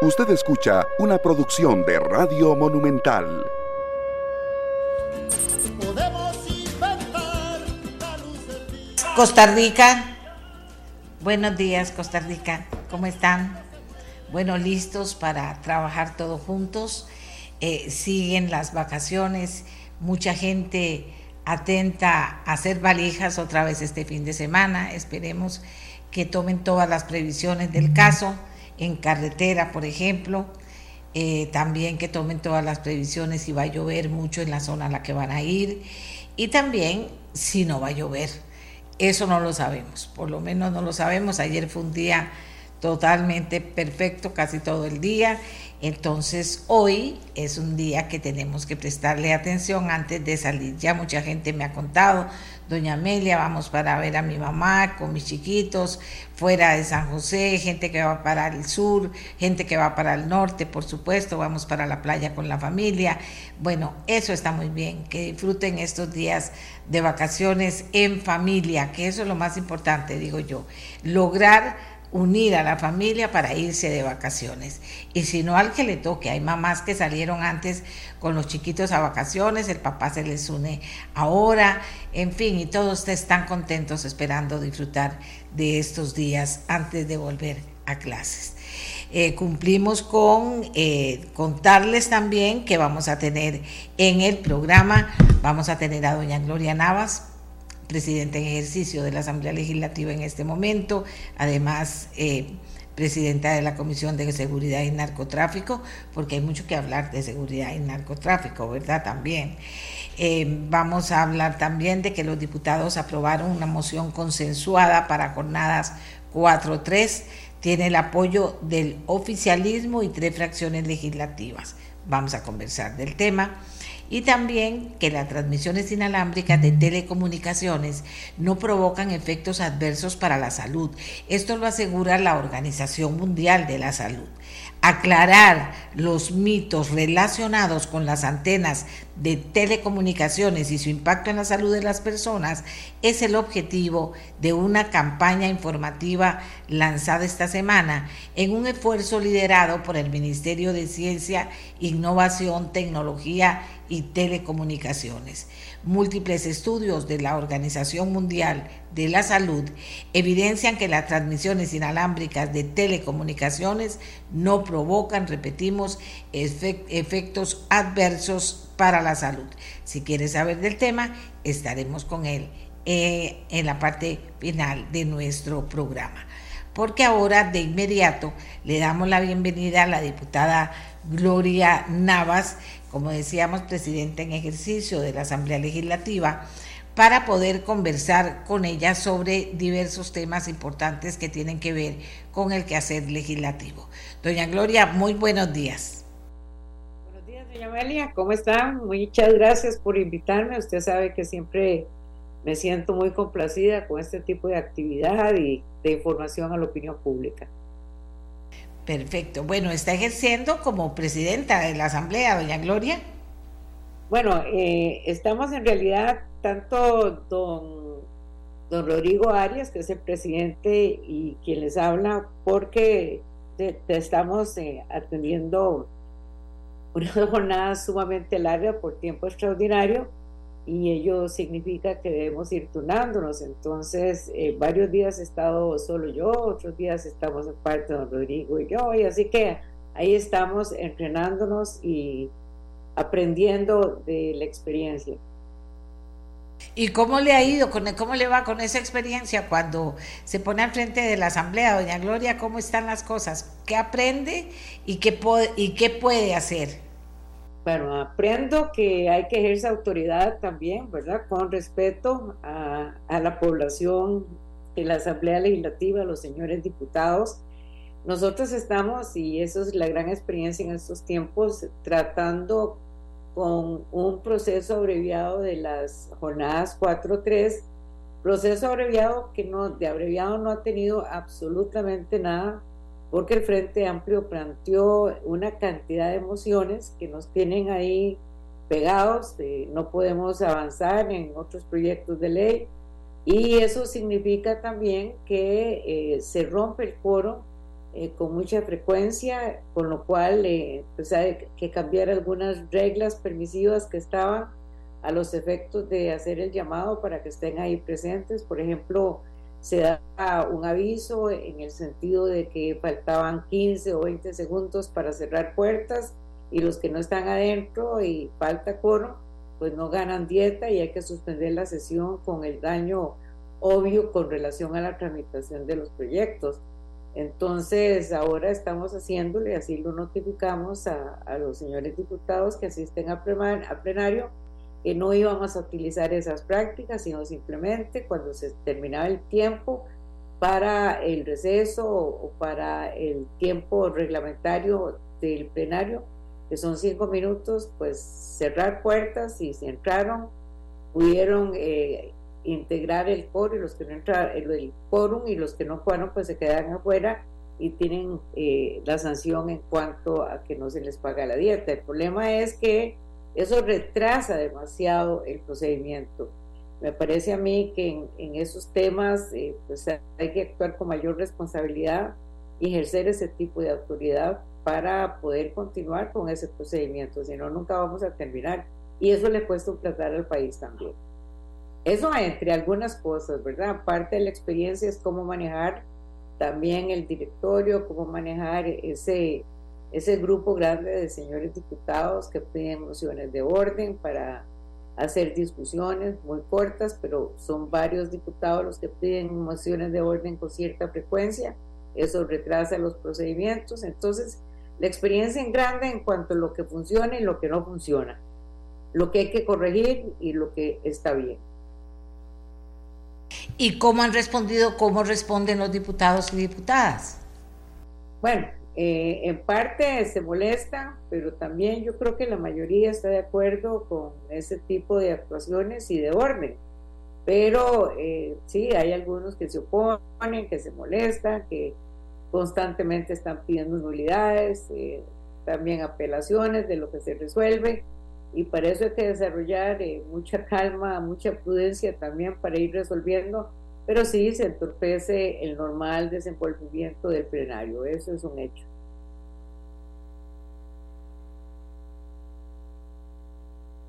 Usted escucha una producción de Radio Monumental. Costa Rica. Buenos días, Costa Rica. ¿Cómo están? Bueno, listos para trabajar todos juntos. Eh, siguen las vacaciones. Mucha gente atenta a hacer valijas otra vez este fin de semana. Esperemos que tomen todas las previsiones del caso en carretera, por ejemplo. Eh, también que tomen todas las previsiones si va a llover mucho en la zona a la que van a ir y también si no va a llover. Eso no lo sabemos, por lo menos no lo sabemos. Ayer fue un día totalmente perfecto, casi todo el día entonces hoy es un día que tenemos que prestarle atención antes de salir. Ya mucha gente me ha contado, doña Amelia, vamos para ver a mi mamá con mis chiquitos fuera de San José, gente que va para el sur, gente que va para el norte, por supuesto, vamos para la playa con la familia. Bueno, eso está muy bien, que disfruten estos días de vacaciones en familia, que eso es lo más importante, digo yo. Lograr unir a la familia para irse de vacaciones. Y si no al que le toque, hay mamás que salieron antes con los chiquitos a vacaciones, el papá se les une ahora, en fin, y todos están contentos esperando disfrutar de estos días antes de volver a clases. Eh, cumplimos con eh, contarles también que vamos a tener en el programa, vamos a tener a doña Gloria Navas, presidenta en ejercicio de la Asamblea Legislativa en este momento, además eh, presidenta de la Comisión de Seguridad y Narcotráfico, porque hay mucho que hablar de seguridad y narcotráfico, ¿verdad? También. Eh, vamos a hablar también de que los diputados aprobaron una moción consensuada para jornadas 4-3, tiene el apoyo del oficialismo y tres fracciones legislativas. Vamos a conversar del tema y también que las transmisiones inalámbricas de telecomunicaciones no provocan efectos adversos para la salud. Esto lo asegura la Organización Mundial de la Salud aclarar los mitos relacionados con las antenas de telecomunicaciones y su impacto en la salud de las personas es el objetivo de una campaña informativa lanzada esta semana en un esfuerzo liderado por el Ministerio de Ciencia, Innovación, Tecnología y Telecomunicaciones. Múltiples estudios de la Organización Mundial de la Salud evidencian que las transmisiones inalámbricas de telecomunicaciones no provocan, repetimos, efectos adversos para la salud. Si quieres saber del tema, estaremos con él eh, en la parte final de nuestro programa. Porque ahora de inmediato le damos la bienvenida a la diputada Gloria Navas, como decíamos, presidenta en ejercicio de la Asamblea Legislativa, para poder conversar con ella sobre diversos temas importantes que tienen que ver con el quehacer legislativo. Doña Gloria, muy buenos días. Buenos días, doña Amelia, ¿cómo está? Muchas gracias por invitarme. Usted sabe que siempre me siento muy complacida con este tipo de actividad y de información a la opinión pública. Perfecto. Bueno, está ejerciendo como presidenta de la Asamblea, doña Gloria. Bueno, eh, estamos en realidad tanto don, don Rodrigo Arias, que es el presidente y quien les habla, porque te, estamos eh, atendiendo una jornada sumamente larga por tiempo extraordinario y ello significa que debemos ir turnándonos. Entonces, eh, varios días he estado solo yo, otros días estamos en parte don Rodrigo y yo, y así que ahí estamos entrenándonos y aprendiendo de la experiencia. ¿Y cómo le ha ido, con, cómo le va con esa experiencia cuando se pone al frente de la Asamblea, doña Gloria? ¿Cómo están las cosas? ¿Qué aprende y qué, y qué puede hacer? Bueno, aprendo que hay que ejercer autoridad también, ¿verdad? Con respeto a, la población de la Asamblea Legislativa, a los señores diputados. Nosotros estamos, y eso es la gran experiencia en estos tiempos, tratando con un proceso abreviado de las jornadas 4-3, proceso abreviado que no, de abreviado no ha tenido absolutamente nada, porque el Frente Amplio planteó una cantidad de emociones que nos tienen ahí pegados, no podemos avanzar en otros proyectos de ley y eso significa también que eh, se rompe el foro eh, con mucha frecuencia, con lo cual eh, pues hay que cambiar algunas reglas permisivas que estaban a los efectos de hacer el llamado para que estén ahí presentes. Por ejemplo, se da un aviso en el sentido de que faltaban 15 o 20 segundos para cerrar puertas y los que no están adentro y falta coro, pues no ganan dieta y hay que suspender la sesión con el daño obvio con relación a la tramitación de los proyectos. Entonces, ahora estamos haciéndole, así lo notificamos a, los señores diputados que asisten a, a plenario, que no íbamos a utilizar esas prácticas, sino simplemente cuando se terminaba el tiempo para el receso o para el tiempo reglamentario del plenario, que son cinco minutos, pues cerrar puertas y si entraron, pudieron eh, integrar el quórum y los que no entraron, el quórum y los que no fueron, pues se quedan afuera y tienen eh, la sanción en cuanto a que no se les paga la dieta. El problema es que eso retrasa demasiado el procedimiento. Me parece a mí que en, esos temas eh, pues hay que actuar con mayor responsabilidad y ejercer ese tipo de autoridad para poder continuar con ese procedimiento, si no, nunca vamos a terminar. Y eso le cuesta un platar al país también. Eso entre algunas cosas, ¿verdad? Parte de la experiencia es cómo manejar también el directorio, cómo manejar ese, ese grupo grande de señores diputados que piden mociones de orden para hacer discusiones muy cortas, pero son varios diputados los que piden mociones de orden con cierta frecuencia. Eso retrasa los procedimientos. Entonces, la experiencia en grande en cuanto a lo que funciona y lo que no funciona, lo que hay que corregir y lo que está bien. ¿Y cómo han respondido, cómo responden los diputados y diputadas? Bueno, eh, en parte se molesta, pero también yo creo que la mayoría está de acuerdo con ese tipo de actuaciones y de orden. Pero eh, sí, hay algunos que se oponen, que se molestan, que constantemente están pidiendo nulidades, eh, también apelaciones de lo que se resuelve y para eso hay que desarrollar mucha calma, mucha prudencia también para ir resolviendo, pero sí se entorpece el normal desenvolvimiento del plenario, eso es un hecho. Este,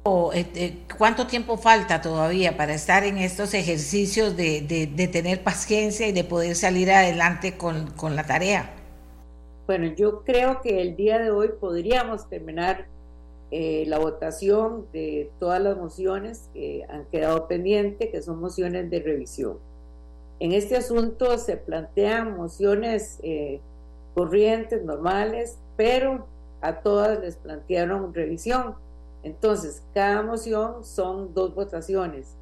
¿Cuánto tiempo falta todavía para estar en estos ejercicios de, de, tener paciencia y de poder salir adelante con, con la tarea? Bueno, yo creo que el día de hoy podríamos terminar eh, la votación de todas las mociones que han quedado pendientes, que son mociones de revisión. En este asunto se plantean mociones eh, corrientes, normales, pero a todas les plantearon revisión. Entonces, cada moción son dos votaciones.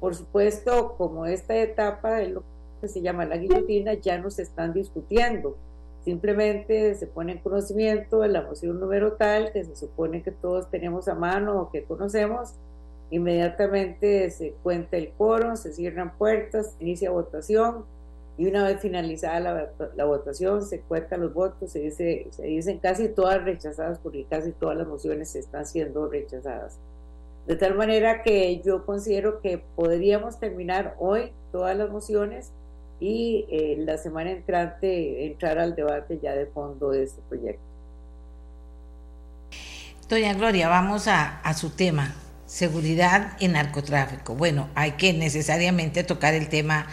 Por supuesto, como esta etapa de lo que se llama la guillotina, ya no se están discutiendo Simplemente se pone en conocimiento de la moción número tal que se supone que todos tenemos a mano o que conocemos. Inmediatamente se cuenta el quórum, se cierran puertas, inicia votación y una vez finalizada la, votación se cuentan los votos, se, dice, se dicen casi todas rechazadas porque casi todas las mociones están siendo rechazadas. De tal manera que yo considero que podríamos terminar hoy todas las mociones y eh, la semana entrante entrar al debate ya de fondo de este proyecto. Doña Gloria, vamos a, a su tema, seguridad y narcotráfico. Bueno, hay que necesariamente tocar el tema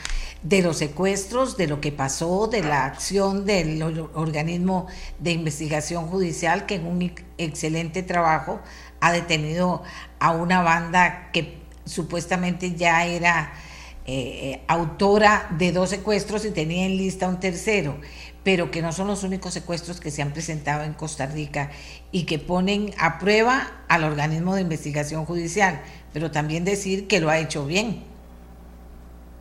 de los secuestros, de lo que pasó, de la acción del organismo de investigación judicial, que en un excelente trabajo ha detenido a una banda que supuestamente ya era eh, autora de dos secuestros y tenía en lista un tercero, pero que no son los únicos secuestros que se han presentado en Costa Rica y que ponen a prueba al organismo de investigación judicial, pero también decir que lo ha hecho bien.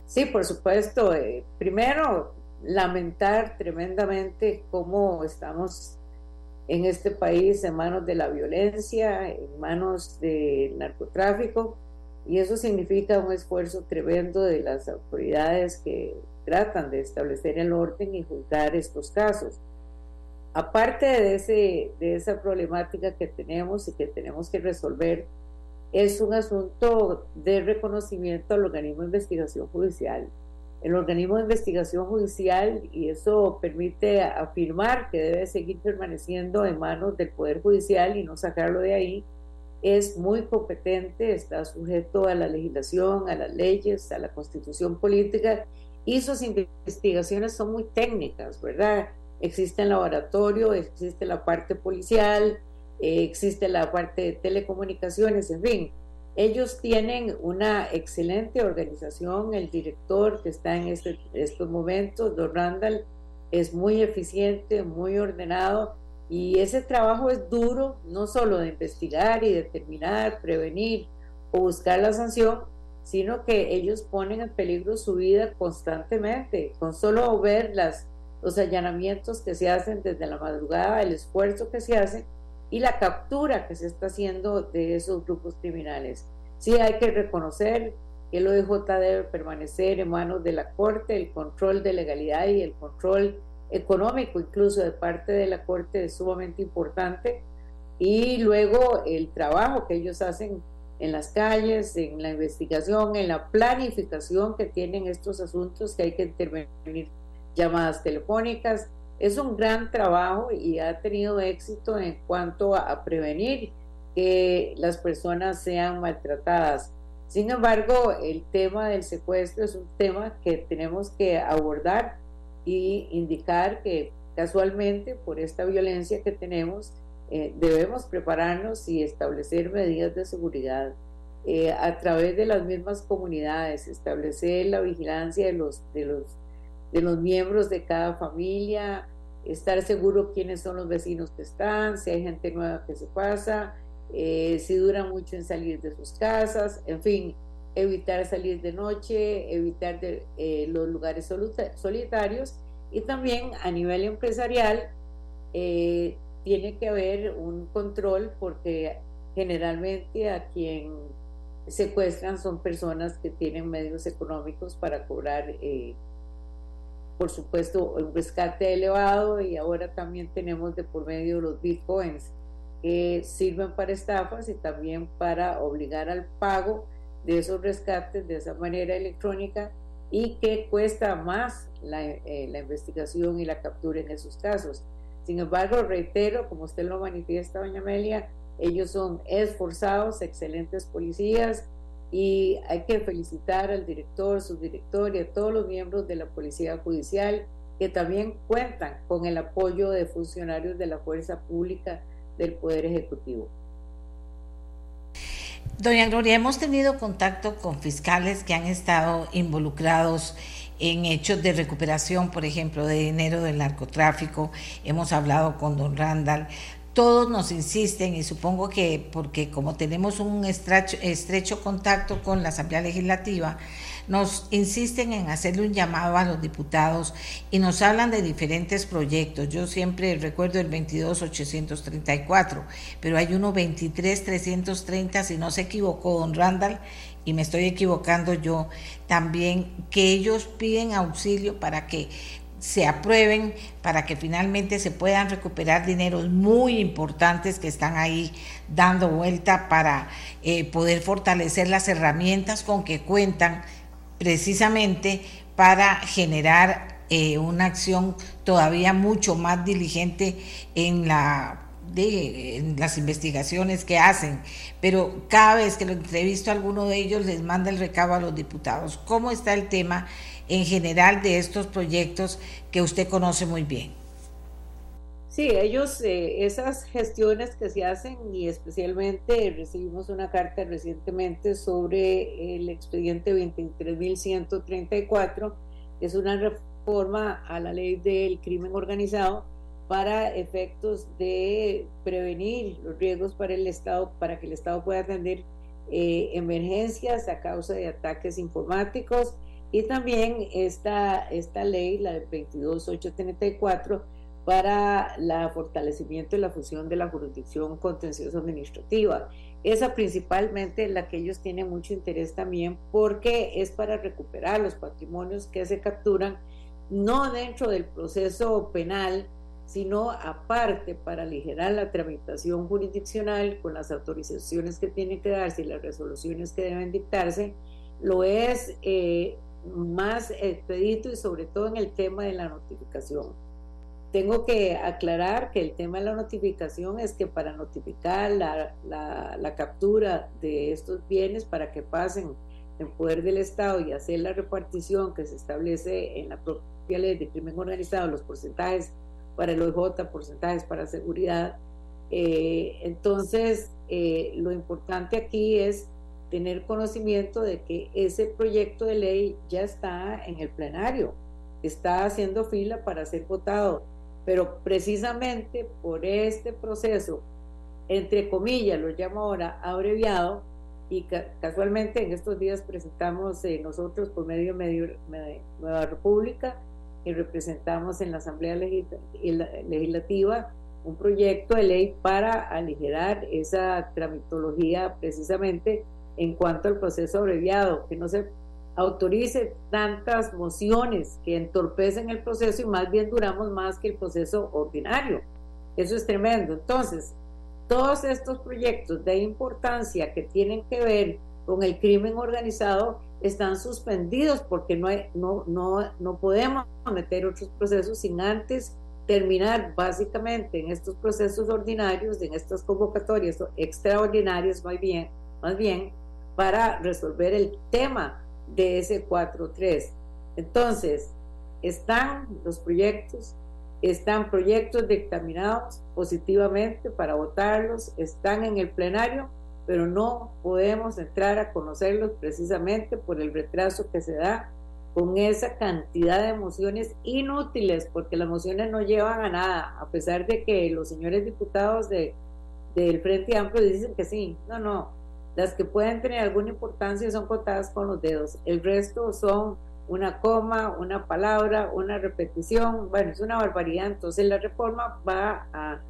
Sí, por supuesto. Eh, primero, lamentar tremendamente cómo estamos en este país en manos de la violencia, en manos del narcotráfico y eso significa un esfuerzo tremendo de las autoridades que tratan de establecer el orden y juzgar estos casos. Aparte de, ese, de esa problemática que tenemos y que tenemos que resolver, es un asunto de reconocimiento al organismo de investigación judicial. el organismo de investigación judicial y eso permite afirmar que debe seguir permaneciendo en manos del Poder Judicial y no sacarlo de ahí, es muy competente, está sujeto a la legislación, a las leyes, a la constitución política y sus investigaciones son muy técnicas, ¿verdad? Existe el laboratorio, existe la parte policial, eh, existe la parte de telecomunicaciones, en fin ellos tienen una excelente organización, el director que está en este, estos momentos, Don Randall, es muy eficiente, muy ordenado y ese trabajo es duro, no solo de investigar y determinar, prevenir o buscar la sanción, sino que ellos ponen en peligro su vida constantemente, con solo ver los allanamientos que se hacen desde la madrugada, el esfuerzo que se hace y la captura que se está haciendo de esos grupos criminales. Sí hay que reconocer que el OIJ debe permanecer en manos de la Corte, el control de legalidad y el control económico incluso de parte de la Corte es sumamente importante y luego el trabajo que ellos hacen en las calles, en la investigación, en la planificación que tienen estos asuntos que hay que intervenir llamadas telefónicas, es un gran trabajo y ha tenido éxito en cuanto a, prevenir que las personas sean maltratadas. Sin embargo, el tema del secuestro es un tema que tenemos que abordar y indicar que casualmente por esta violencia que tenemos eh, debemos prepararnos y establecer medidas de seguridad eh, a través de las mismas comunidades, establecer la vigilancia de los, de los de los miembros de cada familia, estar seguro quiénes son los vecinos que están, si hay gente nueva que se pasa, eh, si dura mucho en salir de sus casas, en fin, evitar salir de noche, evitar eh, los lugares solitarios. Y también a nivel empresarial eh, tiene que haber un control porque generalmente a quien secuestran son personas que tienen medios económicos para cobrar por supuesto, un rescate elevado y ahora también tenemos de por medio los bitcoins que sirven para estafas y también para obligar al pago de esos rescates de esa manera electrónica y que cuesta más la, eh, la investigación y la captura en esos casos. Sin embargo, reitero, como usted lo manifiesta, doña Amelia, ellos son esforzados, excelentes policías, y hay que felicitar al director, subdirector y a todos los miembros de la Policía Judicial que también cuentan con el apoyo de funcionarios de la Fuerza Pública del Poder Ejecutivo. Doña Gloria, hemos tenido contacto con fiscales que han estado involucrados en hechos de recuperación, por ejemplo, de dinero del narcotráfico. Hemos hablado con don Randall todos nos insisten y supongo que porque como tenemos un estrecho, contacto con la Asamblea Legislativa, nos insisten en hacerle un llamado a los diputados y nos hablan de diferentes proyectos. Yo siempre recuerdo el 22834, pero hay uno 23330, si no se equivocó don Randall, y me estoy equivocando yo, también que ellos piden auxilio para que se aprueben para que finalmente se puedan recuperar dineros muy importantes que están ahí dando vuelta para eh, poder fortalecer las herramientas con que cuentan precisamente para generar eh, una acción todavía mucho más diligente en la de en las investigaciones que hacen, pero cada vez que lo entrevisto a alguno de ellos les manda el recabo a los diputados. ¿Cómo está el tema en general de estos proyectos que usted conoce muy bien. Sí, ellos, eh, esas gestiones que se hacen y especialmente recibimos una carta recientemente sobre el expediente 23.134, que es una reforma a la ley del crimen organizado para efectos de prevenir los riesgos para el Estado, para que el Estado pueda atender eh, emergencias a causa de ataques informáticos y también esta, esta ley, la de 22834, para el fortalecimiento y la fusión de la jurisdicción contenciosa administrativa. Esa principalmente la que ellos tienen mucho interés también porque es para recuperar los patrimonios que se capturan, no dentro del proceso penal, sino aparte para aligerar la tramitación jurisdiccional con las autorizaciones que tienen que darse y las resoluciones que deben dictarse, lo es eh, más expedito y sobre todo en el tema de la notificación. Tengo que aclarar que el tema de la notificación es que para notificar la, la, captura de estos bienes para que pasen en poder del Estado y hacer la repartición que se establece en la propia ley de crimen organizado, los porcentajes para el OIJ, porcentajes para seguridad. Eh, entonces, eh, lo importante aquí es tener conocimiento de que ese proyecto de ley ya está en el plenario, está haciendo fila para ser votado, pero precisamente por este proceso, entre comillas, lo llamo ahora abreviado, y casualmente en estos días presentamos eh, nosotros por medio de Nueva República y representamos en la Asamblea Legislativa un proyecto de ley para aligerar esa tramitología precisamente en cuanto al proceso abreviado, que no se autorice tantas mociones que entorpecen el proceso y más bien duramos más que el proceso ordinario. Eso es tremendo. Entonces, todos estos proyectos de importancia que tienen que ver con el crimen organizado están suspendidos porque no, hay, no, no, no podemos meter otros procesos sin antes terminar básicamente en estos procesos ordinarios, en estas convocatorias extraordinarias más bien, más bien para resolver el tema de ese 4.3. Entonces, están los proyectos, están proyectos dictaminados positivamente para votarlos, están en el plenario, pero no podemos entrar a conocerlos precisamente por el retraso que se da con esa cantidad de emociones inútiles, porque las mociones no llevan a nada, a pesar de que los señores diputados de, del Frente Amplio dicen que sí. No, no, las que pueden tener alguna importancia son contadas con los dedos. El resto son una coma, una palabra, una repetición. Bueno, es una barbaridad. Entonces la reforma va a,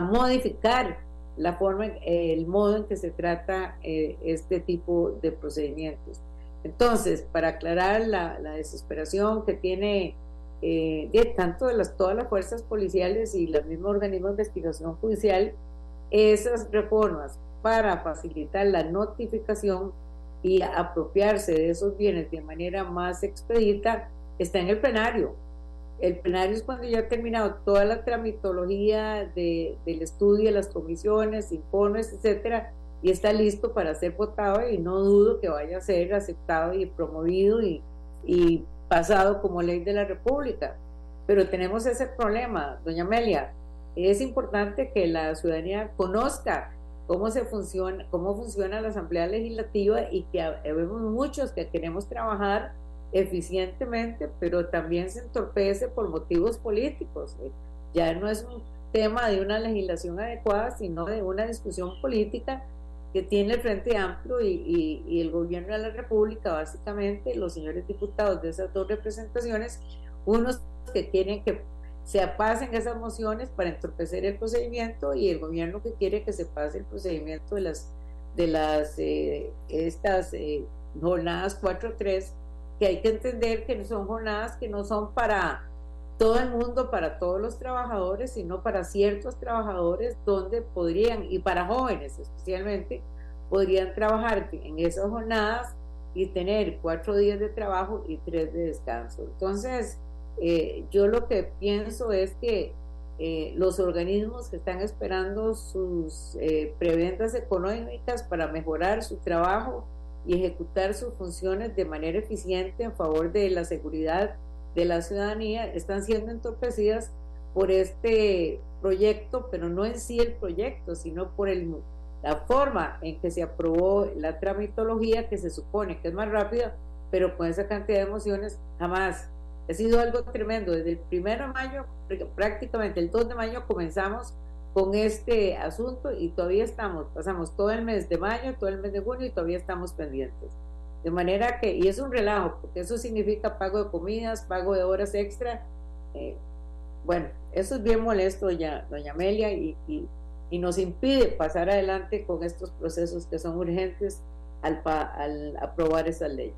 modificar la forma, el modo en que se trata eh, este tipo de procedimientos. Entonces, para aclarar la, desesperación que tiene eh, de tanto de las, todas las fuerzas policiales y los mismos organismos de investigación judicial, esas reformas para facilitar la notificación y apropiarse de esos bienes de manera más expedita está en el plenario. El plenario es cuando ya ha terminado toda la tramitología del estudio, las comisiones, informes, etcétera, y está listo para ser votado y no dudo que vaya a ser aceptado y promovido y, y pasado como ley de la República. Pero tenemos ese problema, doña Amelia. Es importante que la ciudadanía conozca cómo se funciona, cómo funciona la Asamblea Legislativa y que vemos muchos que queremos trabajar eficientemente, pero también se entorpece por motivos políticos. Ya no es un tema de una legislación adecuada, sino de una discusión política que tiene el Frente Amplio y, y, el gobierno de la República, básicamente los señores diputados de esas dos representaciones, unos que quieren que se pasen esas mociones para entorpecer el procedimiento y el gobierno que quiere que se pase el procedimiento de las de las eh, estas eh, jornadas 4-3 que hay que entender que son jornadas que no son para todo el mundo, para todos los trabajadores, sino para ciertos trabajadores donde podrían, y para jóvenes especialmente, podrían trabajar en esas jornadas y tener cuatro días de trabajo y tres de descanso. Entonces, eh, yo lo que pienso es que eh, los organismos que están esperando sus eh, preventas económicas para mejorar su trabajo y ejecutar sus funciones de manera eficiente en favor de la seguridad de la ciudadanía están siendo entorpecidas por este proyecto, pero no en sí el proyecto, sino por el, la forma en que se aprobó la tramitología que se supone que es más rápida, pero con esa cantidad de emociones jamás ha sido algo tremendo. Desde el primero de mayo, prácticamente el 2 de mayo, comenzamos con este asunto y todavía estamos, pasamos todo el mes de mayo, todo el mes de junio y todavía estamos pendientes. De manera que, y es un relajo, porque eso significa pago de comidas, pago de horas extra. Eh, bueno, eso es bien molesto, doña, doña Amelia, y, y, y, nos impide pasar adelante con estos procesos que son urgentes al, al aprobar esa ley.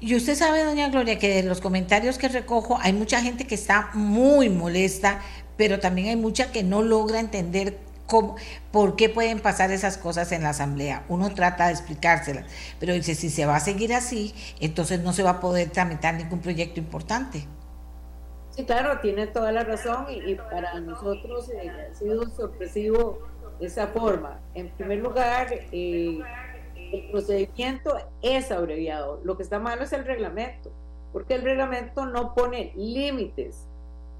Y usted sabe, doña Gloria, que de los comentarios que recojo hay mucha gente que está muy molesta, pero también hay mucha que no logra entender ¿Por qué pueden pasar esas cosas en la asamblea? Uno trata de explicárselas, pero dice, si se va a seguir así, entonces no se va a poder tramitar ningún proyecto importante. Sí, claro, tiene toda la razón y, para nosotros eh, ha sido sorpresivo esa forma. En primer lugar, eh, el procedimiento es abreviado. Lo que está malo es el reglamento, porque el reglamento no pone límites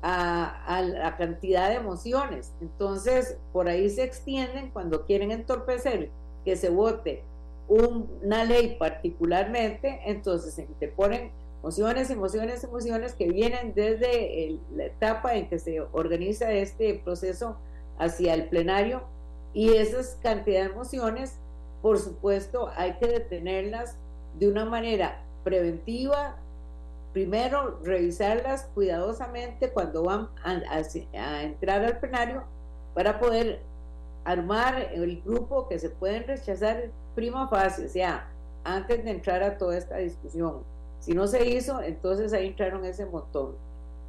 a, la cantidad de emociones. Entonces, por ahí se extienden cuando quieren entorpecer que se vote una ley particularmente, entonces te ponen mociones, emociones, emociones que vienen desde la etapa en que se organiza este proceso hacia el plenario y esas cantidad de emociones, por supuesto, hay que detenerlas de una manera preventiva, primero revisarlas cuidadosamente cuando van a, entrar al plenario para poder armar el grupo que se pueden rechazar prima fase, o sea, antes de entrar a toda esta discusión. Si no se hizo, entonces ahí entraron ese montón.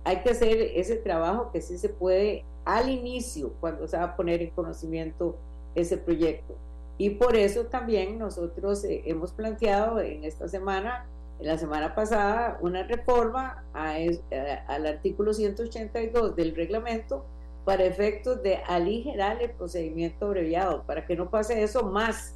Hay que hacer ese trabajo que sí se puede al inicio, cuando se va a poner en conocimiento ese proyecto. Y por eso también nosotros eh, hemos planteado en esta semana en la semana pasada una reforma eh, al artículo 182 del reglamento para efectos de aligerar el procedimiento abreviado, para que no pase eso más,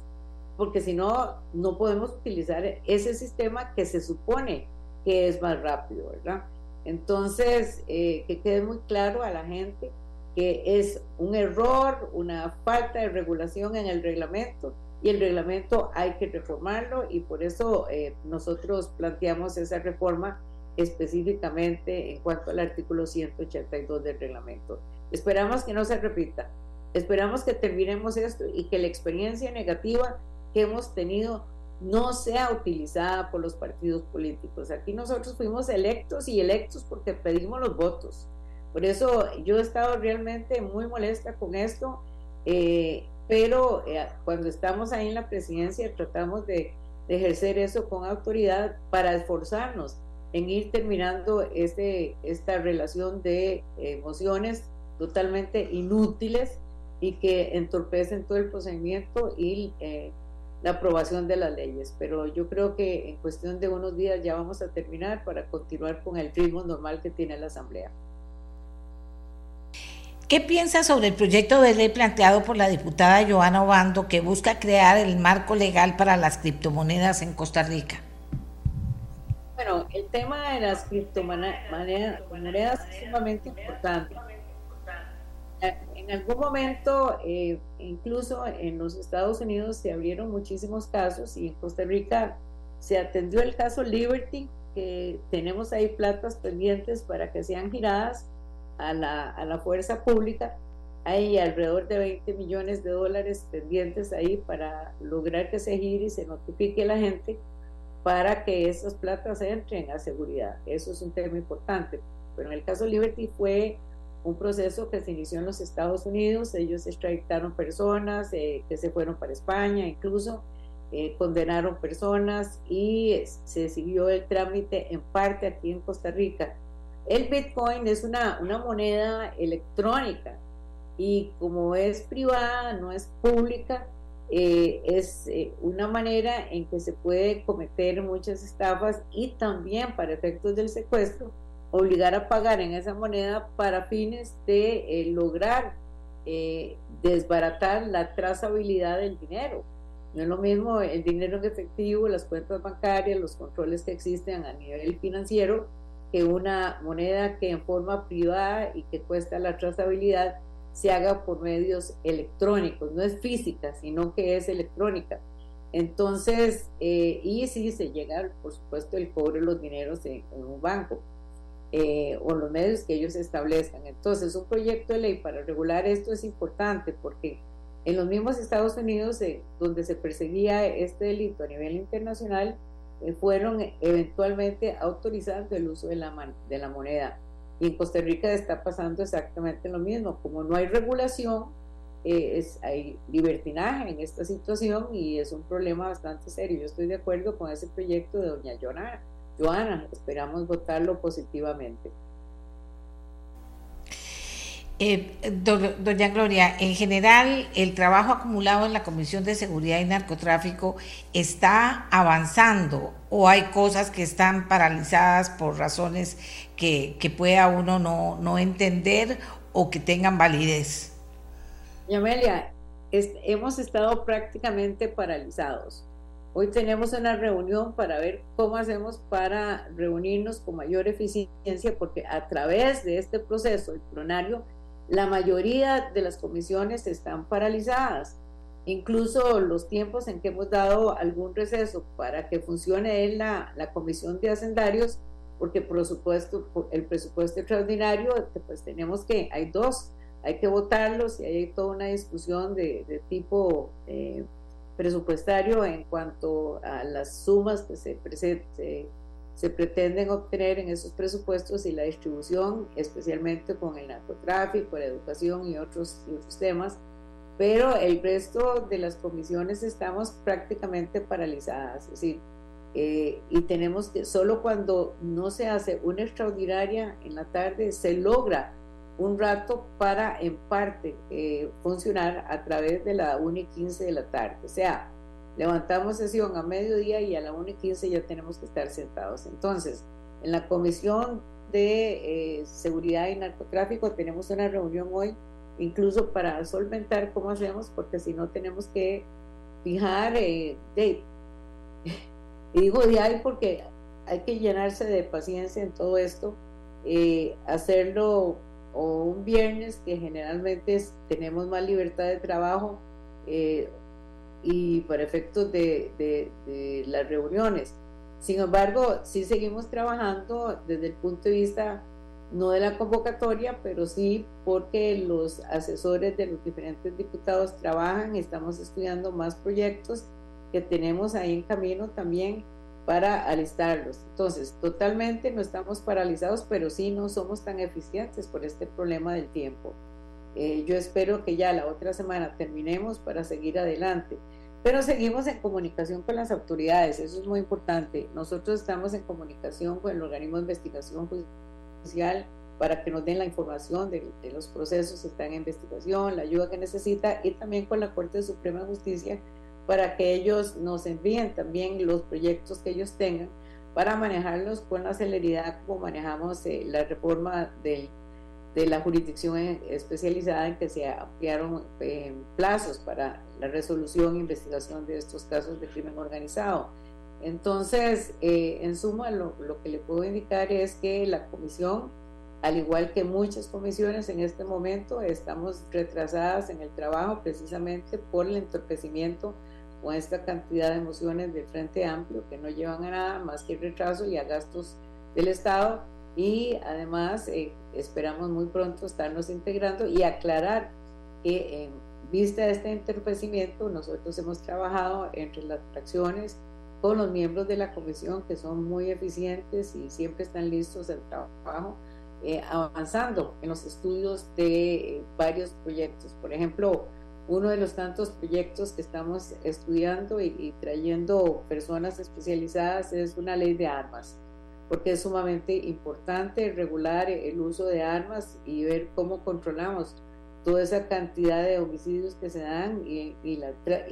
porque si no, no podemos utilizar ese sistema que se supone que es más rápido, ¿verdad? Entonces, eh, que quede muy claro a la gente que es un error, una falta de regulación en el reglamento y el reglamento hay que reformarlo y por eso eh, nosotros planteamos esa reforma específicamente en cuanto al artículo 182 del reglamento. Esperamos que no se repita, esperamos que terminemos esto y que la experiencia negativa que hemos tenido no sea utilizada por los partidos políticos. Aquí nosotros fuimos electos y electos porque pedimos los votos. Por eso yo he estado realmente muy molesta con esto. Eh, pero eh, cuando estamos ahí en la presidencia tratamos de, ejercer eso con autoridad para esforzarnos en ir terminando este, esta relación de emociones totalmente inútiles y que entorpecen todo el procedimiento y eh, la aprobación de las leyes. Pero yo creo que en cuestión de unos días ya vamos a terminar para continuar con el ritmo normal que tiene la Asamblea. ¿Qué piensa sobre el proyecto de ley planteado por la diputada Joana Obando que busca crear el marco legal para las criptomonedas en Costa Rica? Bueno, el tema de las criptomonedas es sumamente importante. En algún momento, eh, incluso en los Estados Unidos se abrieron muchísimos casos y en Costa Rica se atendió el caso Liberty, que tenemos ahí platas pendientes para que sean giradas a la, a la fuerza pública. Hay alrededor de 20 millones de dólares pendientes ahí para lograr que se gire y se notifique a la gente para que esas platas entren a seguridad. Eso es un tema importante. Pero en el caso Liberty fue un proceso que se inició en los Estados Unidos. Ellos extraditaron personas eh, que se fueron para España, incluso eh, condenaron personas y se siguió el trámite en parte aquí en Costa Rica el Bitcoin es una, moneda electrónica y como es privada, no es pública, eh, es eh, una manera en que se puede cometer muchas estafas y también para efectos del secuestro obligar a pagar en esa moneda para fines de eh, lograr desbaratar la trazabilidad del dinero. No es lo mismo el dinero en efectivo, las cuentas bancarias, los controles que existen a nivel financiero que una moneda que en forma privada y que cuesta la trazabilidad se haga por medios electrónicos, no es física, sino que es electrónica. Entonces, eh, y sí se llega, por supuesto, el cobro de los dineros en, un banco eh, o los medios que ellos establezcan. Entonces, un proyecto de ley para regular esto es importante porque en los mismos Estados Unidos, eh, donde se perseguía este delito a nivel internacional, fueron eventualmente autorizando el uso de la, de la moneda. Y en Costa Rica está pasando exactamente lo mismo. Como no hay regulación, eh, es, hay libertinaje en esta situación y es un problema bastante serio. Yo estoy de acuerdo con ese proyecto de doña Joana. Joana, esperamos votarlo positivamente. Eh, doña Gloria, en general, el trabajo acumulado en la Comisión de Seguridad y Narcotráfico está avanzando o hay cosas que están paralizadas por razones que, pueda uno no, no, entender o que tengan validez. Amelia, hemos estado prácticamente paralizados. Hoy tenemos una reunión para ver cómo hacemos para reunirnos con mayor eficiencia, porque a través de este proceso, el plenario, la mayoría de las comisiones están paralizadas. Incluso los tiempos en que hemos dado algún receso para que funcione la, la comisión de hacendarios, porque por supuesto el presupuesto extraordinario, pues tenemos que, hay dos, hay que votarlos y hay toda una discusión de, tipo eh, presupuestario en cuanto a las sumas que se, se, se, pretenden obtener en esos presupuestos y la distribución, especialmente con el narcotráfico, la educación y otros, y otros temas. Pero el resto de las comisiones estamos prácticamente paralizadas, es decir, eh, y tenemos que, solo cuando no se hace una extraordinaria en la tarde, se logra un rato para en parte eh, funcionar a través de la 1 y 15 de la tarde. O sea, levantamos sesión a mediodía y a la 1 y 15 ya tenemos que estar sentados. Entonces, en la Comisión de eh, Seguridad y Narcotráfico tenemos una reunión hoy, incluso para solventar cómo hacemos, porque si no tenemos que fijar, eh, y digo de ahí porque hay que llenarse de paciencia en todo esto, hacerlo o un viernes que generalmente tenemos más libertad de trabajo eh, y para efectos de, las reuniones. Sin embargo, sí seguimos trabajando desde el punto de vista no de la convocatoria, pero sí porque los asesores de los diferentes diputados trabajan, estamos estudiando más proyectos que tenemos ahí en camino también para alistarlos. Entonces, totalmente no estamos paralizados, pero sí no somos tan eficientes por este problema del tiempo. Eh, yo espero que ya la otra semana terminemos para seguir adelante, pero seguimos en comunicación con las autoridades, eso es muy importante. Nosotros estamos en comunicación con el organismo de investigación judicial para que nos den la información de, los procesos que están en investigación, la ayuda que necesita y también con la Corte Suprema de Justicia para que ellos nos envíen también los proyectos que ellos tengan para manejarlos con la celeridad como manejamos eh, la reforma de, de, la jurisdicción especializada en que se ampliaron eh, plazos para la resolución e investigación de estos casos de crimen organizado. Entonces, eh, en suma, lo, lo que le puedo indicar es que la comisión, al igual que muchas comisiones en este momento, estamos retrasadas en el trabajo precisamente por el entorpecimiento con esta cantidad de emociones del Frente Amplio que no llevan a nada más que retraso y a gastos del Estado y además eh, esperamos muy pronto estarnos integrando y aclarar que en vista de este entorpecimiento nosotros hemos trabajado entre las fracciones con los miembros de la comisión que son muy eficientes y siempre están listos al trabajo, eh, avanzando en los estudios de eh, varios proyectos. Por ejemplo, uno de los tantos proyectos que estamos estudiando y, trayendo personas especializadas es una ley de armas, porque es sumamente importante regular el uso de armas y ver cómo controlamos toda esa cantidad de homicidios que se dan y, y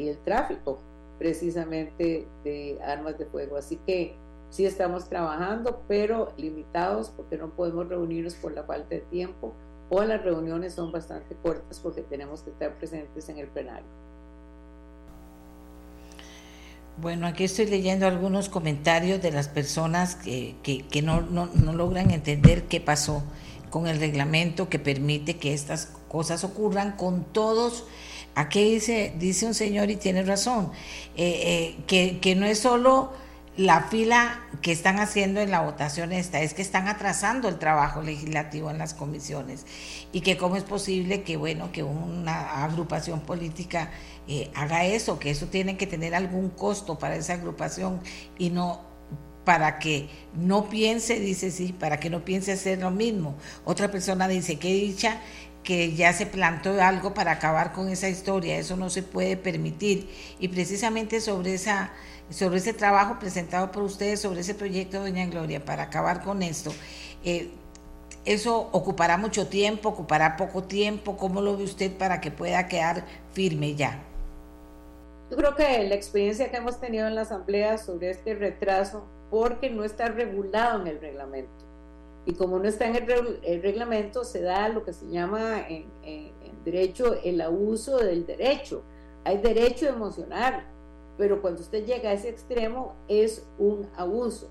el tráfico precisamente de armas de fuego. Así que sí estamos trabajando, pero limitados porque no podemos reunirnos por la falta de tiempo o las reuniones son bastante cortas porque tenemos que estar presentes en el plenario. Bueno, aquí estoy leyendo algunos comentarios de las personas que, no, logran entender qué pasó con el reglamento que permite que estas cosas ocurran con todos. Aquí dice, dice un señor y tiene razón, eh, eh, que, que no es solo la fila que están haciendo en la votación esta es que están atrasando el trabajo legislativo en las comisiones y que cómo es posible que bueno que una agrupación política eh, haga eso que eso tiene que tener algún costo para esa agrupación y no para que no piense dice sí para que no piense hacer lo mismo otra persona dice que dicha que ya se plantó algo para acabar con esa historia eso no se puede permitir y precisamente sobre esa sobre ese trabajo presentado por ustedes, sobre ese proyecto, doña Gloria, para acabar con esto. Eh, ¿Eso ocupará mucho tiempo, ocupará poco tiempo? ¿Cómo lo ve usted para que pueda quedar firme ya? Yo creo que la experiencia que hemos tenido en la Asamblea sobre este retraso, porque no está regulado en el reglamento. Y como no está en el, reglamento, se da lo que se llama en, en, derecho el abuso del derecho. Hay derecho emocional, pero cuando usted llega a ese extremo es un abuso.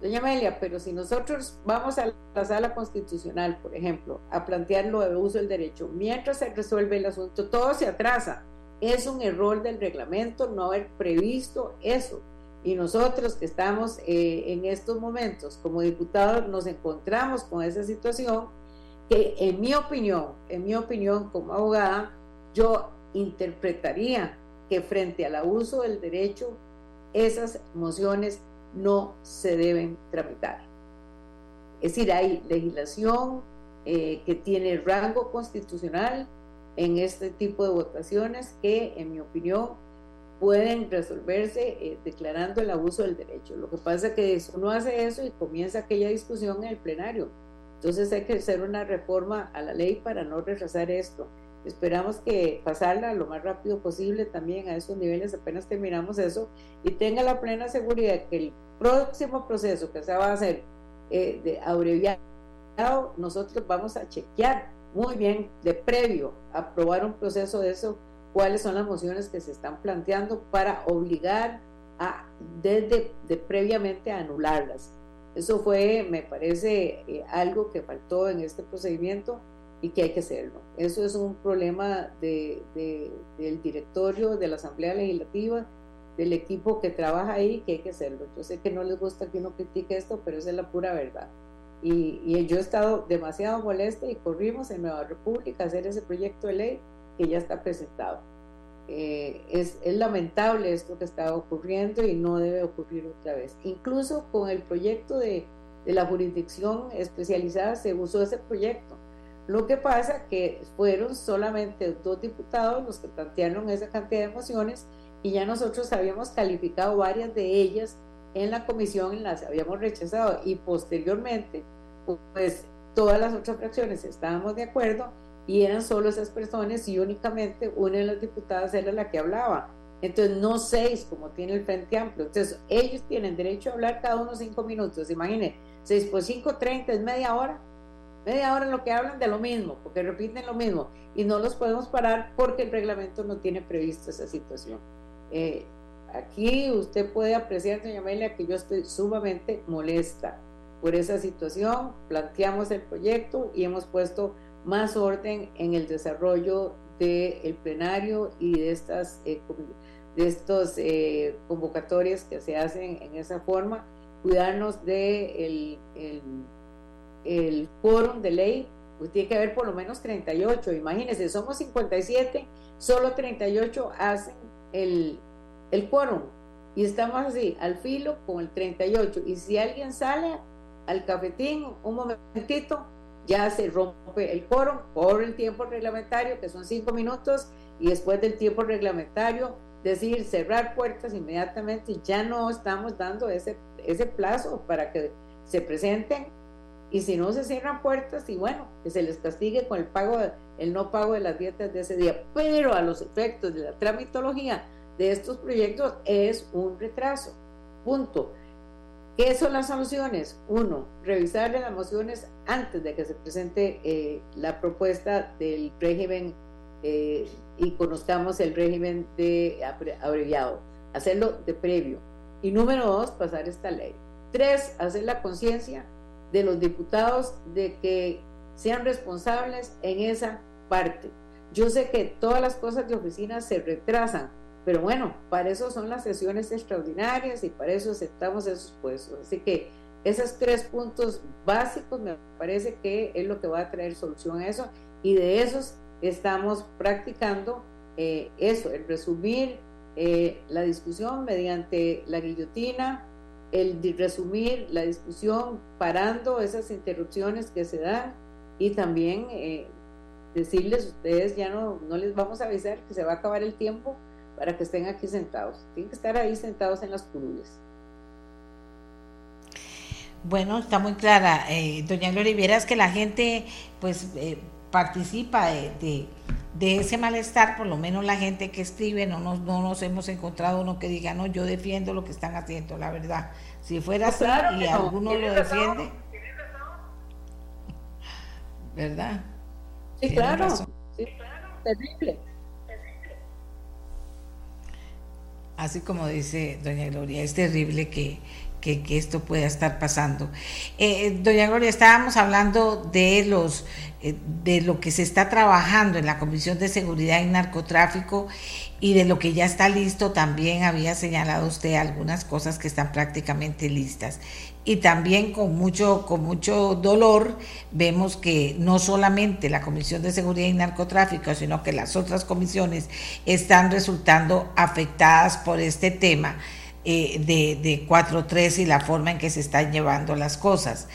Doña Amelia, pero si nosotros vamos a la sala constitucional, por ejemplo, a plantear lo de uso del derecho, mientras se resuelve el asunto, todo se atrasa es un error del reglamento no haber previsto eso. Y nosotros que estamos eh, en estos momentos como diputados nos encontramos con esa situación que en mi opinión, en mi opinión como abogada, yo interpretaría que frente al abuso del derecho, esas mociones no se deben tramitar. Es decir, hay legislación eh, que tiene rango constitucional, en este tipo de votaciones que, en mi opinión, pueden resolverse eh, declarando el abuso del derecho. Lo que pasa es que uno hace eso y comienza aquella discusión en el plenario. Entonces hay que hacer una reforma a la ley para no retrasar esto. Esperamos que pasarla lo más rápido posible también a esos niveles, apenas terminamos eso, y tenga la plena seguridad que el próximo proceso que se va a hacer eh, de abreviado, nosotros vamos a chequear muy bien de previo aprobar un proceso de eso, cuáles son las mociones que se están planteando para obligar a desde de previamente a anularlas. Eso fue, me parece, eh, algo que faltó en este procedimiento y que hay que hacerlo. Eso es un problema de, del directorio, de la Asamblea Legislativa, del equipo que trabaja ahí, que hay que hacerlo. Yo sé que no les gusta que uno critique esto, pero esa es la pura verdad. Y, yo he estado demasiado molesta y corrimos en Nueva República a hacer ese proyecto de ley que ya está presentado. Eh, es, es, lamentable esto que está ocurriendo y no debe ocurrir otra vez. Incluso con el proyecto de, de la jurisdicción especializada se usó ese proyecto. Lo que pasa que fueron solamente dos diputados los que plantearon esa cantidad de mociones y ya nosotros habíamos calificado varias de ellas en la comisión, las habíamos rechazado y posteriormente pues todas las otras fracciones estábamos de acuerdo y eran solo esas personas y únicamente una de las diputadas era la que hablaba. Entonces, no seis como tiene el Frente Amplio. Entonces, ellos tienen derecho a hablar cada uno cinco minutos. Imaginen, seis por cinco, treinta es media hora. Media hora en lo que hablan de lo mismo, porque repiten lo mismo. Y no los podemos parar porque el reglamento no tiene previsto esa situación. Eh, aquí usted puede apreciar, doña Amelia, que yo estoy sumamente molesta por esa situación, planteamos el proyecto y hemos puesto más orden en el desarrollo del plenario y de estas eh, de estos eh, convocatorias que se hacen en esa forma, cuidarnos de el, el, el quórum de ley, pues tiene que haber por lo menos 38, imagínense, somos 57, solo 38 hacen el, el quórum. Y estamos así, al filo con el 38, y si alguien sale, al cafetín un momentito, ya se rompe el quórum por el tiempo reglamentario, que son cinco minutos, y después del tiempo reglamentario, decir cerrar puertas inmediatamente, ya no estamos dando ese, ese plazo para que se presenten, y si no se cierran puertas, y bueno, que se les castigue con el pago, el no pago de las dietas de ese día, pero a los efectos de la tramitología de estos proyectos es un retraso, punto. ¿Qué son las soluciones? Uno, revisar las mociones antes de que se presente eh, la propuesta del régimen eh, y conozcamos el régimen de abreviado. Hacerlo de previo. Y número dos, pasar esta ley. Tres, hacer la conciencia de los diputados de que sean responsables en esa parte. Yo sé que todas las cosas de oficina se retrasan, pero bueno, para eso son las sesiones extraordinarias y para eso aceptamos esos puestos. Así que esos tres puntos básicos me parece que es lo que va a traer solución a eso y de esos estamos practicando eh, eso, el resumir eh, la discusión mediante la guillotina, el resumir la discusión parando esas interrupciones que se dan y también eh, decirles ustedes ya no, no les vamos a avisar que se va a acabar el tiempo para que estén aquí sentados. Tienen que estar ahí sentados en las curules. Bueno, está muy clara. Eh, doña Gloria, vieras que la gente pues eh, participa de, ese malestar, por lo menos la gente que escribe, no nos, no nos hemos encontrado uno que diga, no, yo defiendo lo que están haciendo, la verdad. Si fuera así y alguno lo defiende, ¿verdad? Sí, claro. Sí, claro. Terrible. Así como dice doña Gloria, es terrible que, que, esto pueda estar pasando. Eh, eh, doña Gloria, estábamos hablando de los eh, de lo que se está trabajando en la Comisión de Seguridad y Narcotráfico y de lo que ya está listo. También había señalado usted algunas cosas que están prácticamente listas. Y también con mucho, con mucho dolor vemos que no solamente la Comisión de Seguridad y Narcotráfico, sino que las otras comisiones están resultando afectadas por este tema eh, de, de 4.3 y la forma en que se están llevando las cosas.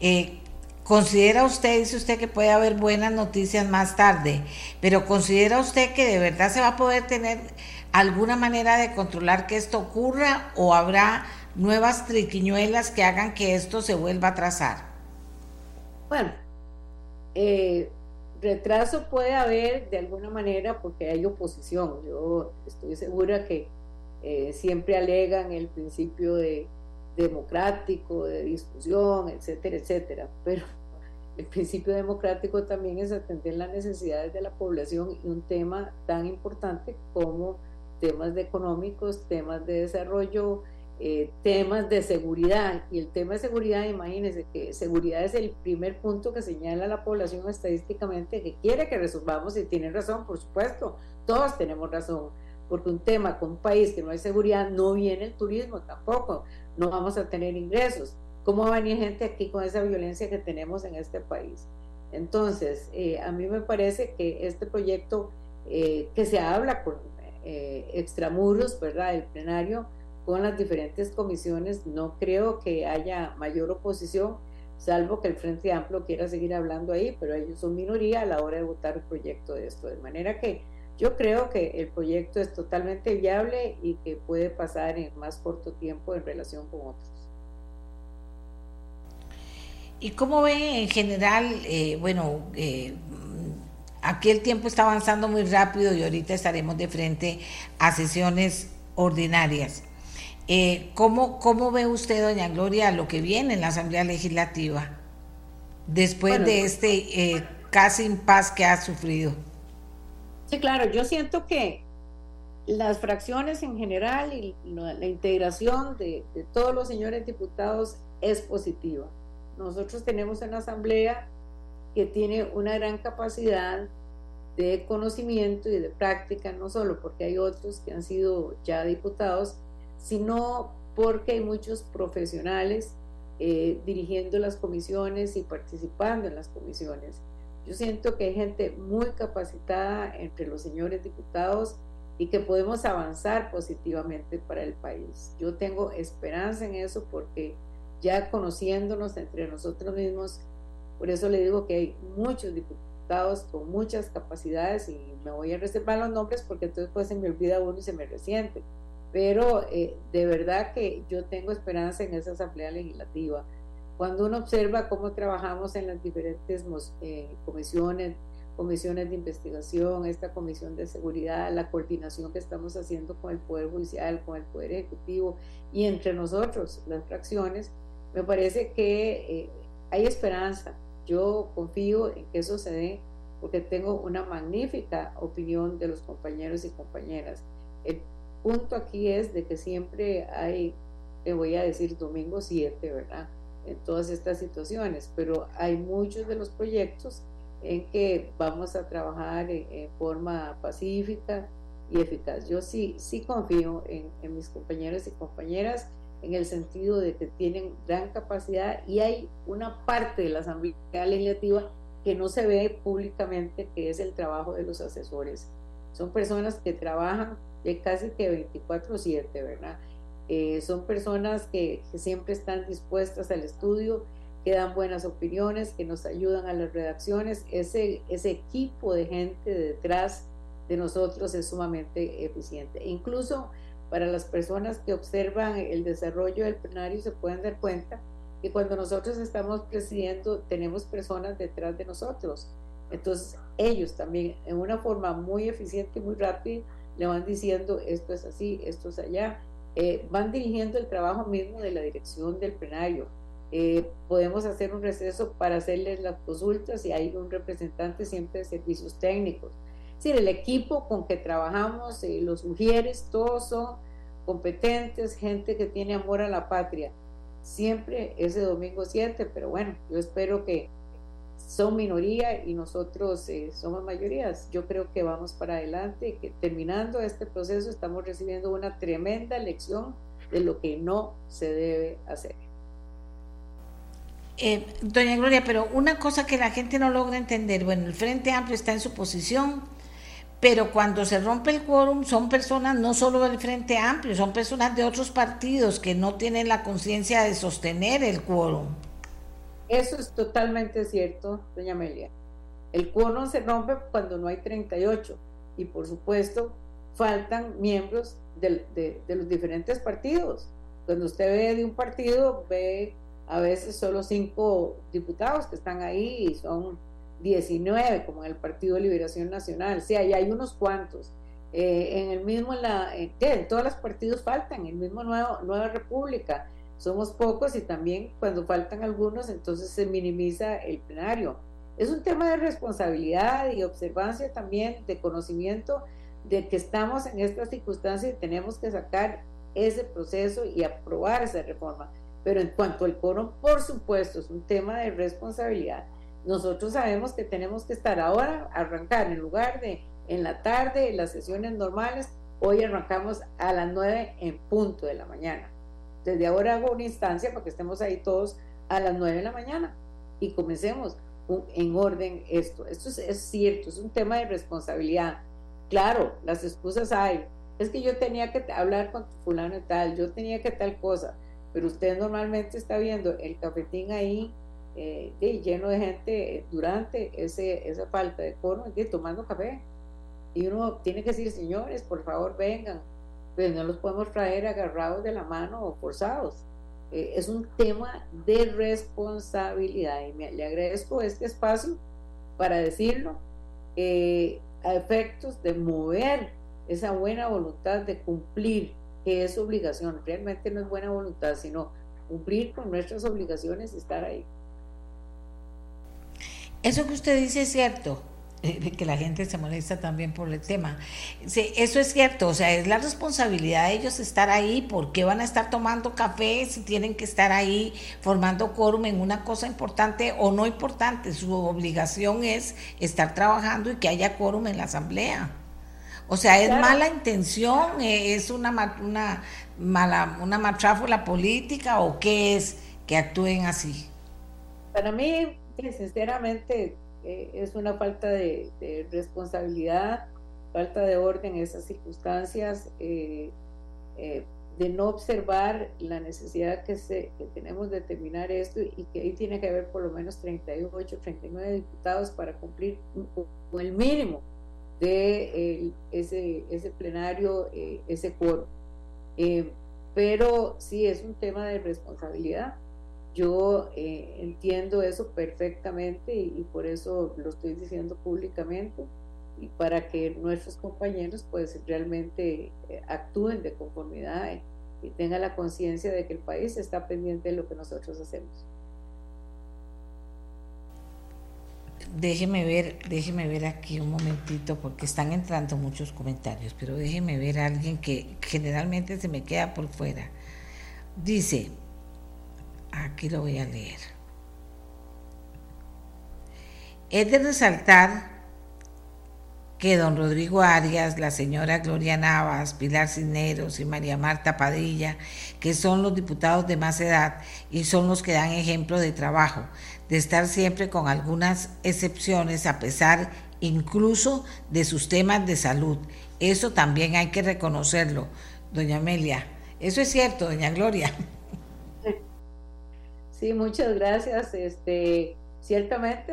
Eh, ¿Considera usted, dice usted que puede haber buenas noticias más tarde, pero considera usted que de verdad se va a poder tener alguna manera de controlar que esto ocurra o habrá nuevas triquiñuelas que hagan que esto se vuelva a trazar? Bueno, eh, retraso puede haber de alguna manera porque hay oposición. Yo estoy segura que eh, siempre alegan el principio de democrático, de discusión, etcétera, etcétera. Pero el principio democrático también es atender las necesidades de la población y un tema tan importante como temas económicos, temas de desarrollo, eh, temas de seguridad. Y el tema de seguridad, imagínense que seguridad es el primer punto que señala la población estadísticamente que quiere que resolvamos y tienen razón, por supuesto, todos tenemos razón porque un tema con un país que no hay seguridad no viene el turismo tampoco, no vamos a tener ingresos. ¿Cómo va a venir gente aquí con esa violencia que tenemos en este país? Entonces, eh, a mí me parece que este proyecto eh, que se habla con eh, extramuros, ¿verdad? El plenario con las diferentes comisiones, no creo que haya mayor oposición, salvo que el Frente Amplio quiera seguir hablando ahí, pero ellos son minoría a la hora de votar el proyecto de esto. De manera que yo creo que el proyecto es totalmente viable y que puede pasar en más corto tiempo en relación con otros. ¿Y cómo ve en general, eh, bueno, eh, aquí el tiempo está avanzando muy rápido y ahorita estaremos de frente a sesiones ordinarias? Eh, ¿cómo, ¿Cómo ve usted, doña Gloria, lo que viene en la Asamblea Legislativa después de este casi impas que ha sufrido? Sí, claro, yo siento que las fracciones en general y la, integración de, todos los señores diputados es positiva. Nosotros tenemos una asamblea que tiene una gran capacidad de conocimiento y de práctica, no solo porque hay otros que han sido ya diputados, sino porque hay muchos profesionales eh, dirigiendo las comisiones y participando en las comisiones. Yo siento que hay gente muy capacitada entre los señores diputados y que podemos avanzar positivamente para el país. Yo tengo esperanza en eso porque ya conociéndonos entre nosotros mismos, por eso le digo que hay muchos diputados con muchas capacidades y me voy a reservar los nombres porque entonces pues se me olvida uno y se me resiente. Pero eh, de verdad que yo tengo esperanza en esa asamblea legislativa cuando uno observa cómo trabajamos en las diferentes eh, comisiones, comisiones de investigación, esta comisión de seguridad, la coordinación que estamos haciendo con el Poder Judicial, con el Poder Ejecutivo y entre nosotros, las fracciones, me parece que eh, hay esperanza. Yo confío en que eso se dé porque tengo una magnífica opinión de los compañeros y compañeras. El punto aquí es de que siempre hay, le voy a decir, domingo 7, ¿verdad? en todas estas situaciones, pero hay muchos de los proyectos en que vamos a trabajar en, forma pacífica y eficaz. Yo sí, sí confío en, en, mis compañeros y compañeras en el sentido de que tienen gran capacidad y hay una parte de la Asamblea Legislativa que no se ve públicamente, que es el trabajo de los asesores. Son personas que trabajan de casi que 24/7, ¿verdad? Eh, son personas que, siempre están dispuestas al estudio, que dan buenas opiniones, que nos ayudan a las redacciones. Ese, ese equipo de gente detrás de nosotros es sumamente eficiente. incluso para las personas que observan el desarrollo del plenario se pueden dar cuenta que cuando nosotros estamos presidiendo tenemos personas detrás de nosotros. Entonces ellos también en una forma muy eficiente y muy rápida le van diciendo esto es así, esto es allá, eh, van dirigiendo el trabajo mismo de la dirección del plenario. Eh, podemos hacer un receso para hacerles las consultas y hay un representante siempre de servicios técnicos. Es decir, el equipo con que trabajamos, eh, los sugieres, todos son competentes, gente que tiene amor a la patria. Siempre ese domingo 7, pero bueno, yo espero que son minoría y nosotros eh, somos mayorías. Yo creo que vamos para adelante y que terminando este proceso estamos recibiendo una tremenda lección de lo que no se debe hacer. Eh, doña Gloria, pero una cosa que la gente no logra entender, bueno, el Frente Amplio está en su posición, pero cuando se rompe el quórum son personas no solo del Frente Amplio, son personas de otros partidos que no tienen la conciencia de sostener el quórum. Eso es totalmente cierto, doña Amelia. El quórum se rompe cuando no hay 38 y por supuesto faltan miembros de, los diferentes partidos. Cuando usted ve de un partido, ve a veces solo cinco diputados que están ahí y son 19, como en el Partido de Liberación Nacional. Sí, ahí hay unos cuantos. Eh, en el mismo, en, la, en, en todos los partidos faltan, el mismo Nuevo, Nueva República, somos pocos y también cuando faltan algunos, entonces se minimiza el plenario. Es un tema de responsabilidad y observancia también, de conocimiento de que estamos en estas circunstancias y tenemos que sacar ese proceso y aprobar esa reforma. Pero en cuanto al quórum, por supuesto, es un tema de responsabilidad. Nosotros sabemos que tenemos que estar ahora, arrancar en lugar de en la tarde, las sesiones normales, hoy arrancamos a las 9 en punto de la mañana desde ahora hago una instancia para que estemos ahí todos a las 9 de la mañana y comencemos en orden esto. Esto es, cierto, es un tema de responsabilidad. Claro, las excusas hay. Es que yo tenía que hablar con fulano y tal, yo tenía que tal cosa, pero usted normalmente está viendo el cafetín ahí eh, lleno de gente durante ese, esa falta de coro, tomando café. Y uno tiene que decir, señores, por favor vengan, pues no los podemos traer agarrados de la mano o forzados. Eh, es un tema de responsabilidad y me, le agradezco este espacio para decirlo eh, a efectos de mover esa buena voluntad de cumplir, que es obligación, realmente no es buena voluntad, sino cumplir con nuestras obligaciones y estar ahí. Eso que usted dice es cierto, que la gente se molesta también por el tema. Sí, eso es cierto, o sea, es la responsabilidad de ellos estar ahí, porque van a estar tomando café si tienen que estar ahí formando quórum en una cosa importante o no importante. Su obligación es estar trabajando y que haya quórum en la asamblea. O sea, es mala intención, es una, una mala una matráfula política o qué es que actúen así. Para mí, sinceramente, eh, es una falta de, responsabilidad, falta de orden en esas circunstancias, eh, eh, de no observar la necesidad que, se, tenemos de terminar esto y que ahí tiene que haber por lo menos 38, 39 diputados para cumplir con el mínimo de ese, ese plenario, ese quórum. pero sí es un tema de responsabilidad yo eh, entiendo eso perfectamente y, por eso lo estoy diciendo públicamente y para que nuestros compañeros pues realmente eh, actúen de conformidad y, tengan la conciencia de que el país está pendiente de lo que nosotros hacemos. Déjeme ver, déjeme ver aquí un momentito porque están entrando muchos comentarios, pero déjeme ver a alguien que generalmente se me queda por fuera. Dice, Aquí lo voy a leer. Es de resaltar que don Rodrigo Arias, la señora Gloria Navas, Pilar Cisneros y María Marta Padilla, que son los diputados de más edad y son los que dan ejemplo de trabajo, de estar siempre con algunas excepciones a pesar incluso de sus temas de salud. Eso también hay que reconocerlo, doña Amelia. Eso es cierto, doña Gloria. Sí, muchas gracias. Este, ciertamente,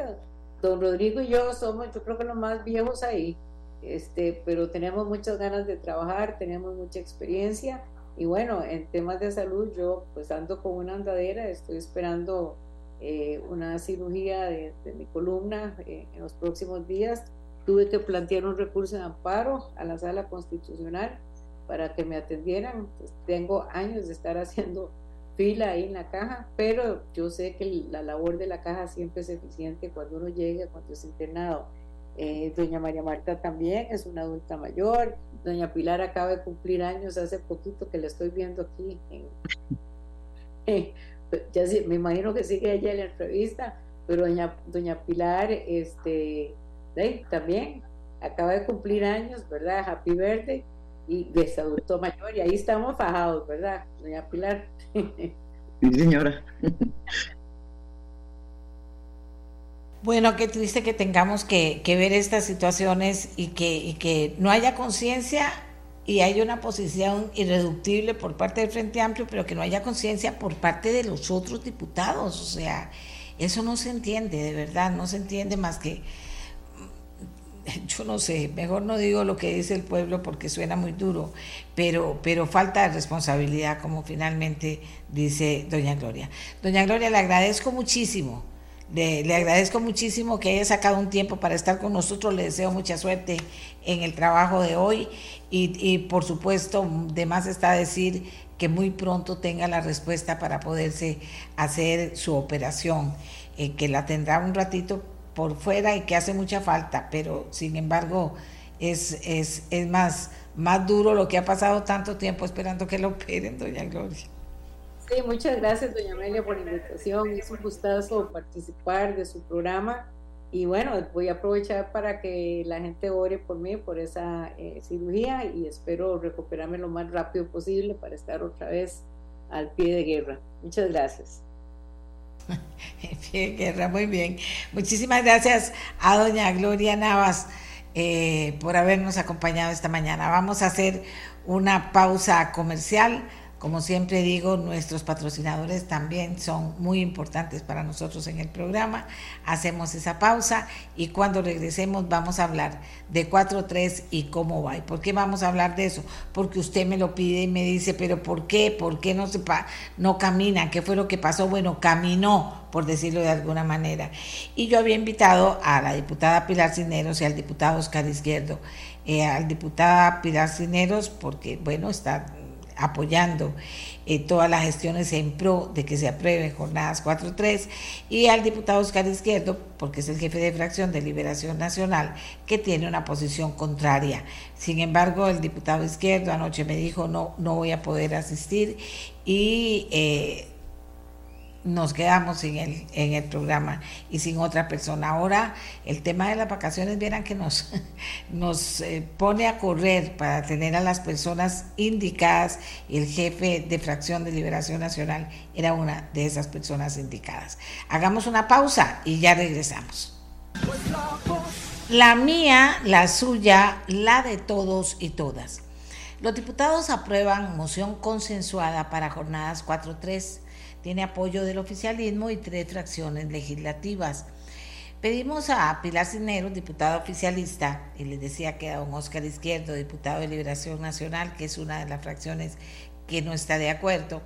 don Rodrigo y yo somos, yo creo que los más viejos ahí, este, pero tenemos muchas ganas de trabajar, tenemos mucha experiencia Y bueno, en temas de salud, yo pues ando con una andadera, estoy esperando eh, una cirugía de, mi columna eh, en los próximos días. Tuve que plantear un recurso de amparo a la sala constitucional para que me atendieran. Pues, tengo años de estar haciendo fila ahí en la caja, pero yo sé que la labor de la caja siempre es eficiente cuando uno llega, cuando es internado. Eh, doña María Marta también es una adulta mayor. Doña Pilar acaba de cumplir años hace poquito que la estoy viendo aquí. ya me imagino que sigue ella en la entrevista, pero doña, doña Pilar este, también acaba de cumplir años, ¿verdad? Happy Verde y es adulto mayor y ahí estamos fajados, ¿verdad? Doña Pilar. Sí, señora. Bueno, qué triste que tengamos que, ver estas situaciones y que, que no haya conciencia y haya una posición irreductible por parte del Frente Amplio, pero que no haya conciencia por parte de los otros diputados. O sea, eso no se entiende, de verdad, no se entiende más que, yo no sé, mejor no digo lo que dice el pueblo porque suena muy duro, pero, pero falta de responsabilidad, como finalmente dice doña Gloria. Doña Gloria, le agradezco muchísimo le, agradezco muchísimo que haya sacado un tiempo para estar con nosotros. Le deseo mucha suerte en el trabajo de hoy y, por supuesto, de más está decir que muy pronto tenga la respuesta para poderse hacer su operación, eh, que la tendrá un ratito por fuera y que hace mucha falta, pero sin embargo es, es, es más, más duro lo que ha pasado tanto tiempo esperando que lo operen, doña Gloria. Sí, muchas gracias, doña Amelia, por la invitación. Es un gustazo participar de su programa. Y bueno, voy a aprovechar para que la gente ore por mí, por esa eh, cirugía y espero recuperarme lo más rápido posible para estar otra vez al pie de guerra. Muchas gracias. Pie de guerra, muy bien. Muchísimas gracias a doña Gloria Navas eh, por habernos acompañado esta mañana. Vamos a hacer una pausa comercial. Como siempre digo, nuestros patrocinadores también son muy importantes para nosotros en el programa. Hacemos esa pausa y cuando regresemos vamos a hablar de 4.3 y cómo va. ¿Y por qué vamos a hablar de eso? Porque usted me lo pide y me dice, pero ¿por qué? ¿Por qué no, se no camina? ¿Qué fue lo que pasó? Bueno, caminó, por decirlo de alguna manera. Y yo había invitado a la diputada Pilar Cineros y al diputado Oscar Izquierdo. Eh, al diputado Pilar Cineros, porque, bueno, está apoyando eh, todas las gestiones en pro de que se aprueben jornadas 4-3 y al diputado Oscar Izquierdo, porque es el jefe de fracción de Liberación Nacional, que tiene una posición contraria. Sin embargo, el diputado Izquierdo anoche me dijo no, no voy a poder asistir y eh, nos quedamos sin el, en el programa y sin otra persona. Ahora el tema de las vacaciones, vieran que nos, nos eh, pone a correr para tener a las personas indicadas el jefe de fracción de Liberación Nacional era una de esas personas indicadas. Hagamos una pausa y ya regresamos. La mía, la suya, la de todos y todas. Los diputados aprueban moción consensuada para jornadas 4-3 tiene apoyo del oficialismo y tres fracciones legislativas. Pedimos a Pilar Cineros, diputada oficialista, y les decía que a don Oscar Izquierdo, diputado de Liberación Nacional, que es una de las fracciones que no está de acuerdo,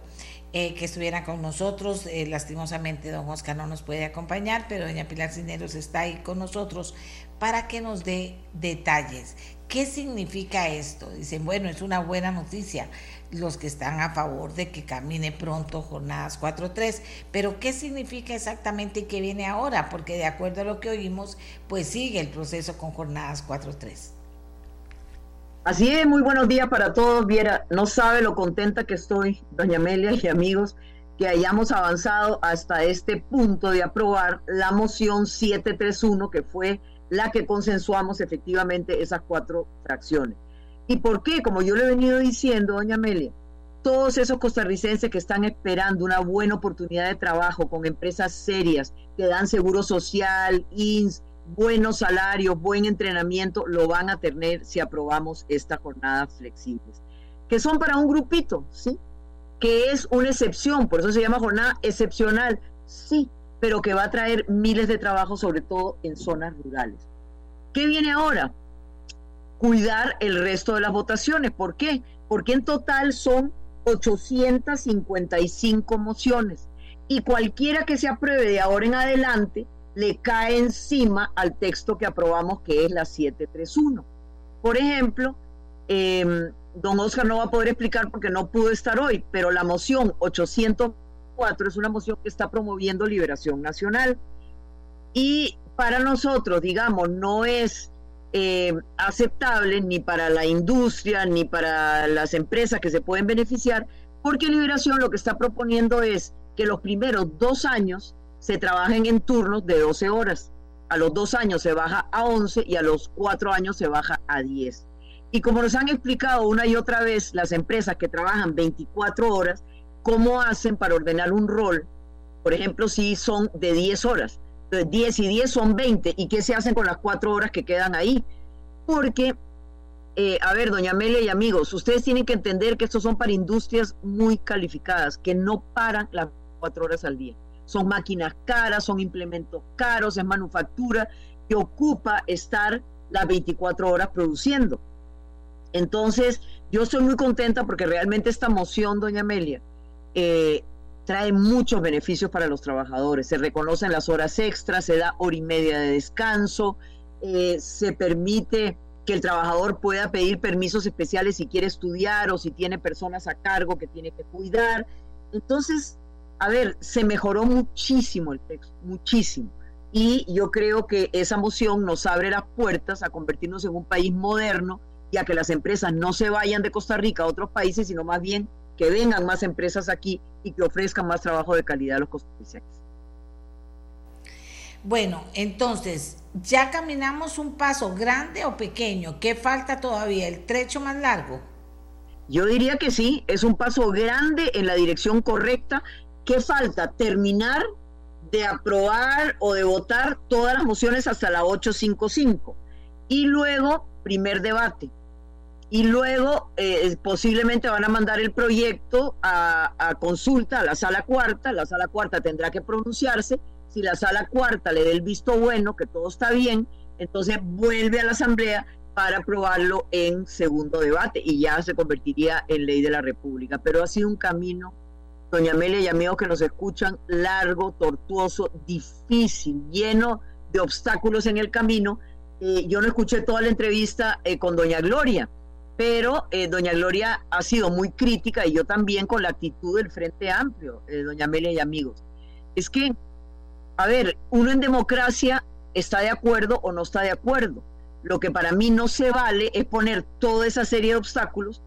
eh, que estuvieran con nosotros. Eh, lastimosamente, don Oscar no nos puede acompañar, pero doña Pilar Cineros está ahí con nosotros para que nos dé detalles. ¿Qué significa esto? Dicen, bueno, es una buena noticia los que están a favor de que camine pronto jornadas 4.3. Pero ¿qué significa exactamente y qué viene ahora? Porque de acuerdo a lo que oímos, pues sigue el proceso con jornadas 4.3. Así es, muy buenos días para todos. Viera, no sabe lo contenta que estoy, doña Amelia y amigos, que hayamos avanzado hasta este punto de aprobar la moción 731, que fue la que consensuamos efectivamente esas cuatro fracciones. ¿Y por qué? Como yo le he venido diciendo, doña Amelia, todos esos costarricenses que están esperando una buena oportunidad de trabajo con empresas serias que dan seguro social, INS, buenos salarios, buen entrenamiento, lo van a tener si aprobamos esta jornada flexibles. Que son para un grupito, ¿sí? Que es una excepción, por eso se llama jornada excepcional, sí, pero que va a traer miles de trabajos, sobre todo en zonas rurales. ¿Qué viene ahora? cuidar el resto de las votaciones. ¿Por qué? Porque en total son 855 mociones y cualquiera que se apruebe de ahora en adelante le cae encima al texto que aprobamos que es la 731. Por ejemplo, em, don Oscar no va a poder explicar porque no pudo estar hoy, pero la moción 804 es una moción que está promoviendo liberación nacional. Y para nosotros, digamos, no es eh, aceptable ni para la industria ni para las empresas que se pueden beneficiar, porque Liberación lo que está proponiendo es que los primeros dos años se trabajen en turnos de 12 horas. A los dos años se baja a 11 y a los cuatro años se baja a 10. Y como nos han explicado una y otra vez las empresas que trabajan 24 horas, ¿cómo hacen para ordenar un rol? Por ejemplo, si son de 10 horas 10 y 10 son 20. ¿Y qué se hacen con las cuatro horas que quedan ahí? Porque, eh, a ver, doña Amelia y amigos, ustedes tienen que entender que estos son para industrias muy calificadas, que no paran las cuatro horas al día. Son máquinas caras, son implementos caros, es manufactura que ocupa estar las 24 horas produciendo. Entonces, yo estoy muy contenta porque realmente esta moción, doña Amelia, eh, trae muchos beneficios para los trabajadores. Se reconocen las horas extras, se da hora y media de descanso, eh, se permite que el trabajador pueda pedir permisos especiales si quiere estudiar o si tiene personas a cargo que tiene que cuidar. Entonces, a ver, se mejoró muchísimo el texto, muchísimo. Y yo creo que esa moción nos abre las puertas a convertirnos en un país moderno y a que las empresas no se vayan de Costa Rica a otros países, sino más bien que vengan más empresas aquí y que ofrezcan más trabajo de calidad a los costarricenses. Bueno, entonces, ¿ya caminamos un paso grande o pequeño? ¿Qué falta todavía? ¿El trecho más largo? Yo diría que sí, es un paso grande en la dirección correcta. ¿Qué falta? Terminar de aprobar o de votar todas las mociones hasta la 855. Y luego, primer debate y luego eh, posiblemente van a mandar el proyecto a, consulta a la sala cuarta, la sala cuarta tendrá que pronunciarse, si la sala cuarta le dé el visto bueno, que todo está bien, entonces vuelve a la asamblea para aprobarlo en segundo debate y ya se convertiría en ley de la República. Pero ha sido un camino, doña Amelia y amigos que nos escuchan, largo, tortuoso, difícil, lleno de obstáculos en el camino. Eh, yo no escuché toda la entrevista eh, con doña Gloria, pero eh, doña Gloria ha sido muy crítica y yo también con la actitud del Frente Amplio, eh, doña Amelia y amigos. Es que, a ver, uno en democracia está de acuerdo o no está de acuerdo. Lo que para mí no se vale es poner toda esa serie de obstáculos.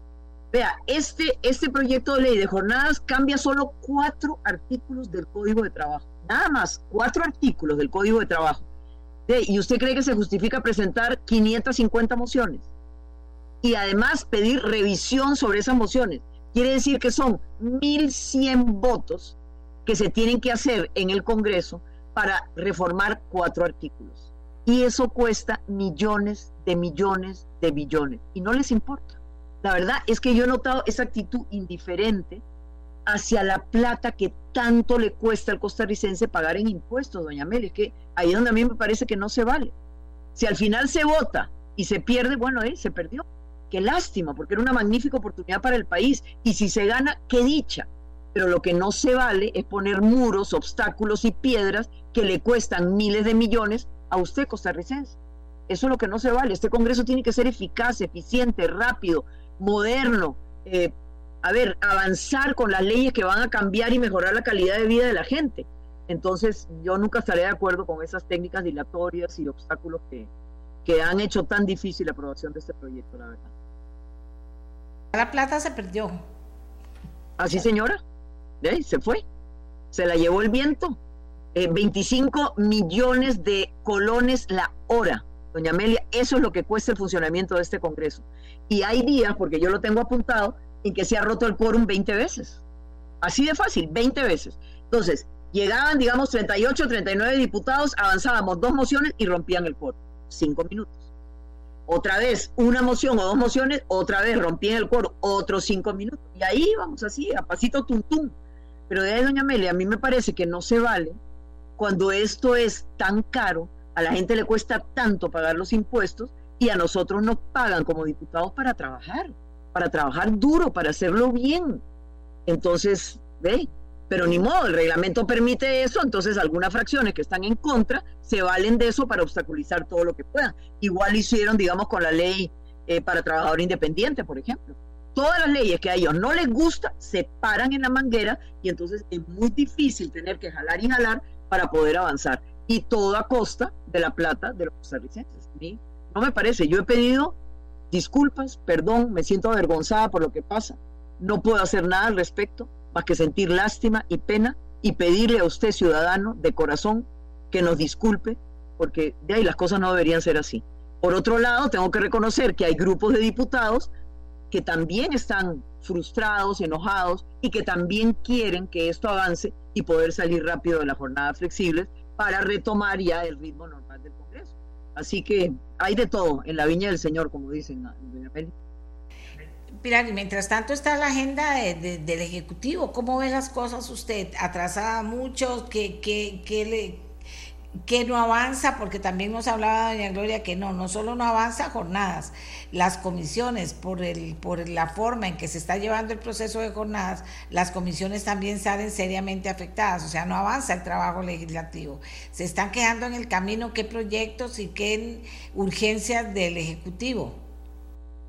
Vea, este, este proyecto de ley de jornadas cambia solo cuatro artículos del Código de Trabajo. Nada más, cuatro artículos del Código de Trabajo. ¿Y usted cree que se justifica presentar 550 mociones? Y además pedir revisión sobre esas mociones. Quiere decir que son 1.100 votos que se tienen que hacer en el Congreso para reformar cuatro artículos. Y eso cuesta millones de millones de billones. Y no les importa. La verdad es que yo he notado esa actitud indiferente hacia la plata que tanto le cuesta al costarricense pagar en impuestos, doña Meli. Es que ahí es donde a mí me parece que no se vale. Si al final se vota y se pierde, bueno, eh, se perdió. Qué lástima, porque era una magnífica oportunidad para el país. Y si se gana, qué dicha. Pero lo que no se vale es poner muros, obstáculos y piedras que le cuestan miles de millones a usted, costarricense. Eso es lo que no se vale. Este Congreso tiene que ser eficaz, eficiente, rápido, moderno. Eh, a ver, avanzar con las leyes que van a cambiar y mejorar la calidad de vida de la gente. Entonces, yo nunca estaré de acuerdo con esas técnicas dilatorias y obstáculos que, que han hecho tan difícil la aprobación de este proyecto, la verdad. La plata se perdió. Así, señora. Se fue. Se la llevó el viento. 25 eh, millones de colones la hora. Doña Amelia, eso es lo que cuesta el funcionamiento de este Congreso. Y hay días, porque yo lo tengo apuntado, en que se ha roto el quórum 20 veces. Así de fácil, 20 veces. Entonces, llegaban, digamos, 38, 39 diputados, avanzábamos dos mociones y rompían el quórum. Cinco minutos otra vez una moción o dos mociones, otra vez rompí el coro, otros cinco minutos. Y ahí vamos así, a pasito tuntum. Pero de ahí, doña Amelia, a mí me parece que no se vale cuando esto es tan caro, a la gente le cuesta tanto pagar los impuestos y a nosotros nos pagan como diputados para trabajar, para trabajar duro, para hacerlo bien. Entonces, ve, pero ni modo, el reglamento permite eso, entonces algunas fracciones que están en contra se valen de eso para obstaculizar todo lo que puedan. Igual hicieron, digamos, con la ley eh, para trabajador independiente, por ejemplo. Todas las leyes que a ellos no les gusta se paran en la manguera y entonces es muy difícil tener que jalar y jalar para poder avanzar. Y todo a costa de la plata de los costarricenses. No me parece, yo he pedido disculpas, perdón, me siento avergonzada por lo que pasa, no puedo hacer nada al respecto más que sentir lástima y pena y pedirle a usted, ciudadano, de corazón, que nos disculpe, porque de ahí las cosas no deberían ser así. Por otro lado, tengo que reconocer que hay grupos de diputados que también están frustrados, enojados y que también quieren que esto avance y poder salir rápido de las jornadas flexibles para retomar ya el ritmo normal del Congreso. Así que hay de todo en la viña del Señor, como dicen, Meli. Pilar, y mientras tanto está la agenda del Ejecutivo. ¿Cómo ve las cosas usted? ¿Atrasada mucho? ¿Qué, qué, qué le, que no avanza, porque también nos hablaba doña Gloria que no, no solo no avanza jornadas, las comisiones, por, el, por la forma en que se está llevando el proceso de jornadas, las comisiones también salen seriamente afectadas, o sea, no avanza el trabajo legislativo. Se están quedando en el camino qué proyectos y qué urgencias del Ejecutivo.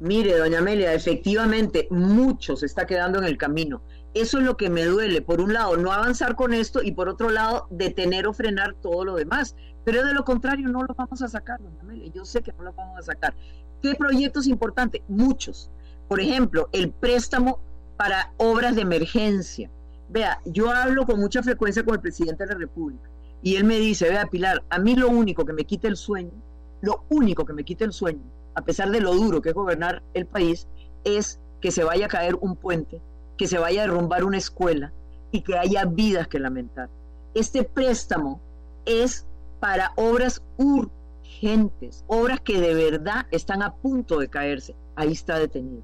Mire, doña Amelia, efectivamente, mucho se está quedando en el camino. Eso es lo que me duele. Por un lado, no avanzar con esto y por otro lado, detener o frenar todo lo demás. Pero de lo contrario, no lo vamos a sacar, doña Amelia. Yo sé que no lo vamos a sacar. ¿Qué proyectos importantes? Muchos. Por ejemplo, el préstamo para obras de emergencia. Vea, yo hablo con mucha frecuencia con el presidente de la República y él me dice, vea Pilar, a mí lo único que me quita el sueño, lo único que me quita el sueño, a pesar de lo duro que es gobernar el país, es que se vaya a caer un puente que se vaya a derrumbar una escuela y que haya vidas que lamentar. Este préstamo es para obras urgentes, obras que de verdad están a punto de caerse. Ahí está detenido.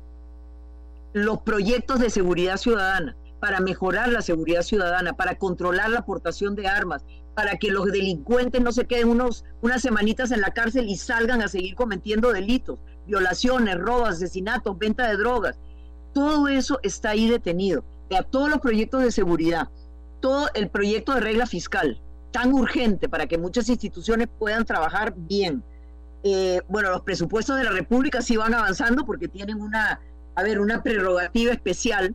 Los proyectos de seguridad ciudadana, para mejorar la seguridad ciudadana, para controlar la aportación de armas, para que los delincuentes no se queden unos, unas semanitas en la cárcel y salgan a seguir cometiendo delitos, violaciones, robos, asesinatos, venta de drogas todo eso está ahí detenido. Todos los proyectos de seguridad, todo el proyecto de regla fiscal, tan urgente para que muchas instituciones puedan trabajar bien. Eh, bueno, los presupuestos de la República sí van avanzando porque tienen una, a ver, una prerrogativa especial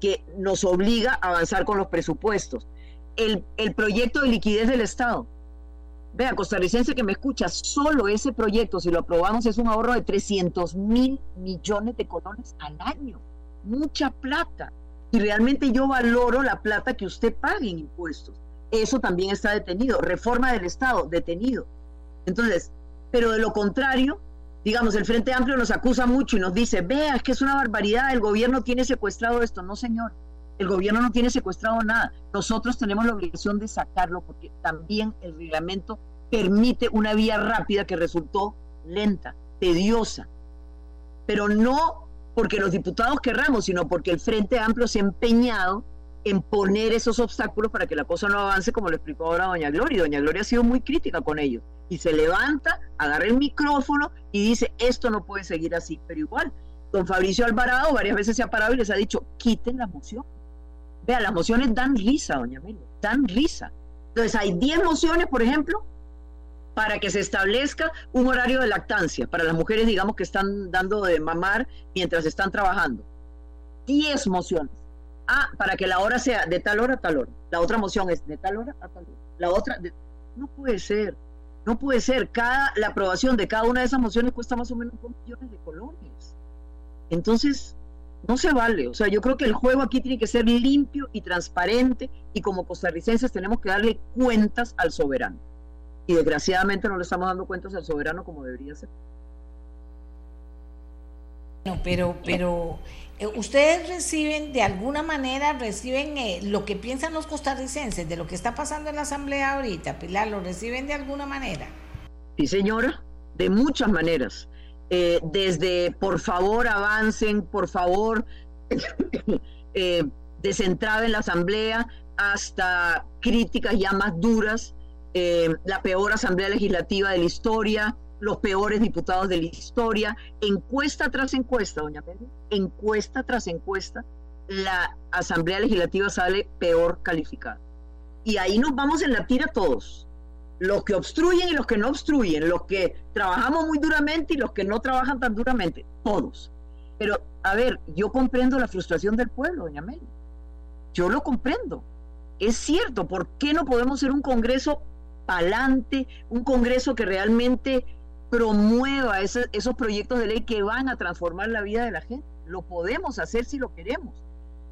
que nos obliga a avanzar con los presupuestos. El, el proyecto de liquidez del Estado. Vea, costarricense que me escucha, solo ese proyecto, si lo aprobamos, es un ahorro de 300 mil millones de colones al año mucha plata. Y realmente yo valoro la plata que usted pague en impuestos. Eso también está detenido. Reforma del Estado, detenido. Entonces, pero de lo contrario, digamos, el Frente Amplio nos acusa mucho y nos dice, vea, es que es una barbaridad, el gobierno tiene secuestrado esto. No, señor, el gobierno no tiene secuestrado nada. Nosotros tenemos la obligación de sacarlo porque también el reglamento permite una vía rápida que resultó lenta, tediosa, pero no porque los diputados querramos, sino porque el Frente Amplio se ha empeñado en poner esos obstáculos para que la cosa no avance, como lo explicó ahora doña Gloria. Doña Gloria ha sido muy crítica con ellos. Y se levanta, agarra el micrófono y dice, esto no puede seguir así. Pero igual, don Fabricio Alvarado varias veces se ha parado y les ha dicho, quiten la moción. Vea, las mociones dan risa, doña Amelia, dan risa. Entonces hay 10 mociones, por ejemplo, para que se establezca un horario de lactancia para las mujeres, digamos, que están dando de mamar mientras están trabajando. 10 mociones. Ah, para que la hora sea de tal hora a tal hora. La otra moción es de tal hora a tal hora. La otra, no puede ser. No puede ser. Cada, la aprobación de cada una de esas mociones cuesta más o menos 2 millones de colones. Entonces, no se vale. O sea, yo creo que el juego aquí tiene que ser limpio y transparente y como costarricenses tenemos que darle cuentas al soberano y desgraciadamente no le estamos dando cuentas al soberano como debería ser. pero, pero eh, ustedes reciben, de alguna manera, reciben eh, lo que piensan los costarricenses de lo que está pasando en la Asamblea ahorita, Pilar, ¿lo reciben de alguna manera? Sí, señora, de muchas maneras. Eh, desde por favor avancen, por favor eh, desentraben la Asamblea, hasta críticas ya más duras eh, la peor asamblea legislativa de la historia, los peores diputados de la historia, encuesta tras encuesta, doña Pedro, encuesta tras encuesta, la Asamblea Legislativa sale peor calificada. Y ahí nos vamos en la tira todos. Los que obstruyen y los que no obstruyen, los que trabajamos muy duramente y los que no trabajan tan duramente, todos. Pero, a ver, yo comprendo la frustración del pueblo, doña Meli. Yo lo comprendo. Es cierto, ¿por qué no podemos ser un Congreso palante, un Congreso que realmente promueva esos proyectos de ley que van a transformar la vida de la gente? Lo podemos hacer si lo queremos.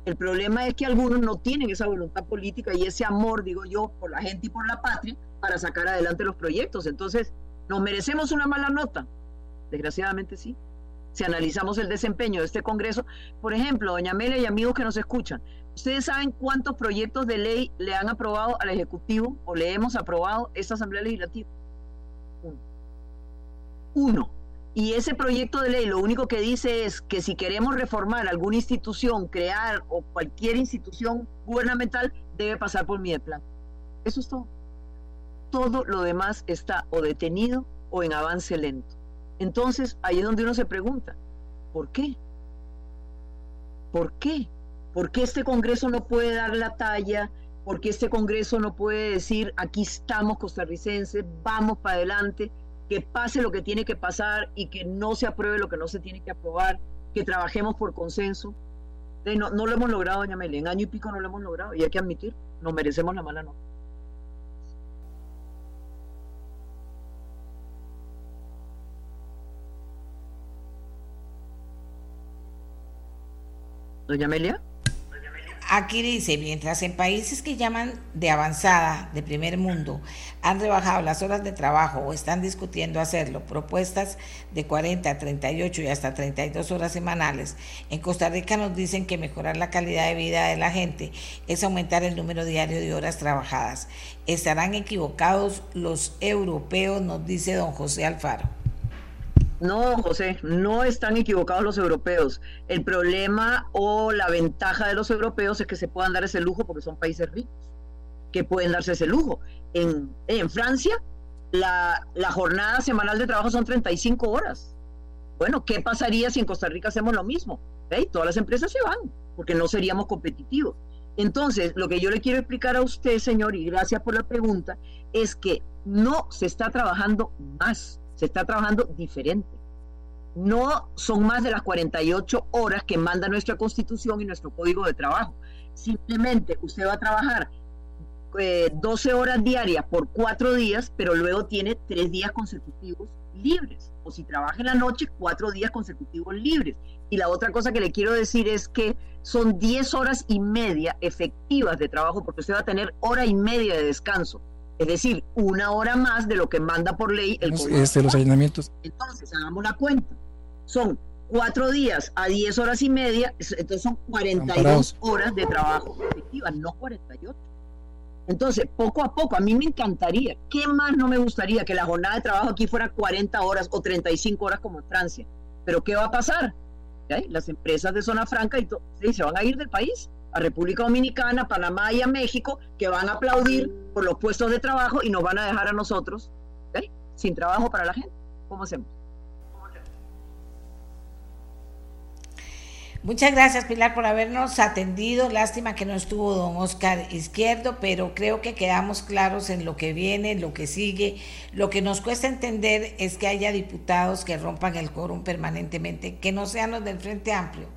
El problema es que algunos no tienen esa voluntad política y ese amor, digo yo, por la gente y por la patria para sacar adelante los proyectos. Entonces, ¿nos merecemos una mala nota? Desgraciadamente sí. Si analizamos el desempeño de este Congreso, por ejemplo, doña Amelia y amigos que nos escuchan, ¿ustedes saben cuántos proyectos de ley le han aprobado al Ejecutivo o le hemos aprobado esta Asamblea Legislativa? Uno. Uno. Y ese proyecto de ley lo único que dice es que si queremos reformar alguna institución, crear o cualquier institución gubernamental, debe pasar por mi plan. Eso es todo. Todo lo demás está o detenido o en avance lento. Entonces, ahí es donde uno se pregunta, ¿por qué? ¿Por qué? ¿Por qué este Congreso no puede dar la talla? ¿Por qué este Congreso no puede decir, aquí estamos costarricenses, vamos para adelante? que pase lo que tiene que pasar y que no se apruebe lo que no se tiene que aprobar, que trabajemos por consenso. No, no lo hemos logrado, doña Meli, en año y pico no lo hemos logrado y hay que admitir, nos merecemos la mala nota. Doña Amelia. Aquí dice, mientras en países que llaman de avanzada, de primer mundo, han rebajado las horas de trabajo o están discutiendo hacerlo, propuestas de 40, 38 y hasta 32 horas semanales, en Costa Rica nos dicen que mejorar la calidad de vida de la gente es aumentar el número diario de horas trabajadas. Estarán equivocados los europeos, nos dice don José Alfaro. No, José, no están equivocados los europeos. El problema o la ventaja de los europeos es que se puedan dar ese lujo porque son países ricos, que pueden darse ese lujo. En, Francia, la, jornada semanal de trabajo son 35 horas. Bueno, ¿qué pasaría si en Costa Rica hacemos lo mismo? Todas las empresas se van porque no seríamos competitivos. Entonces, lo que yo le quiero explicar a usted, señor, y gracias por la pregunta, es que no se está trabajando más se está trabajando diferente. No son más de las 48 horas que manda nuestra constitución y nuestro código de trabajo. Simplemente usted va a trabajar 12 eh, horas diarias por cuatro días, pero luego tiene tres días consecutivos libres. O si trabaja en la noche, cuatro días consecutivos libres. Y la otra cosa que le quiero decir es que son 10 horas y media efectivas de trabajo, porque usted va a tener hora y media de descanso es decir, una hora más de lo que manda por ley el este, los allanamientos. Entonces, hagamos la cuenta. Son cuatro días a diez horas y media, entonces son 42 horas de trabajo efectiva, no 48. Entonces, poco a poco, a mí me encantaría, ¿qué más no me gustaría que la jornada de trabajo aquí fuera 40 horas o 35 horas como en Francia? Pero ¿qué va a pasar? Las empresas de zona franca y se van a ir del país a República Dominicana, Panamá y a México, que van a aplaudir por los puestos de trabajo y nos van a dejar a nosotros sin trabajo para la gente. ¿Cómo hacemos? Muchas gracias, Pilar, por habernos atendido. Lástima que no estuvo don Oscar Izquierdo, pero creo que quedamos claros en lo que viene, lo que sigue. Lo que nos cuesta entender es que haya diputados que rompan el quórum permanentemente, que no sean los del Frente Amplio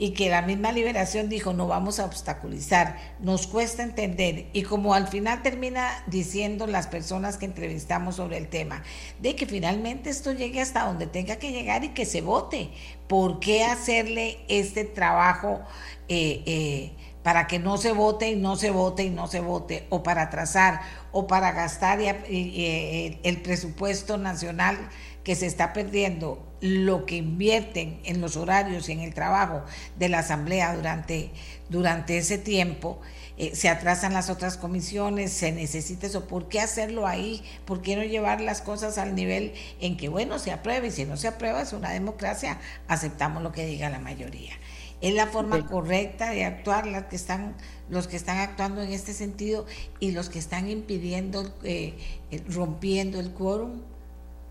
y que la misma liberación dijo no vamos a obstaculizar, nos cuesta entender y como al final termina diciendo las personas que entrevistamos sobre el tema, de que finalmente esto llegue hasta donde tenga que llegar y que se vote. ¿Por qué hacerle este trabajo? Eh, eh, para que no se vote y no se vote y no se vote, o para atrasar, o para gastar eh, el presupuesto nacional que se está perdiendo lo que invierten en los horarios y en el trabajo de la Asamblea durante, durante ese tiempo, eh, se atrasan las otras comisiones, se necesita eso. ¿Por qué hacerlo ahí? ¿Por qué no llevar las cosas al nivel en que, bueno, se apruebe y si no se aprueba es una democracia, aceptamos lo que diga la mayoría? Es la forma correcta de actuar las que están, los que están actuando en este sentido y los que están impidiendo, eh, eh, rompiendo el quórum,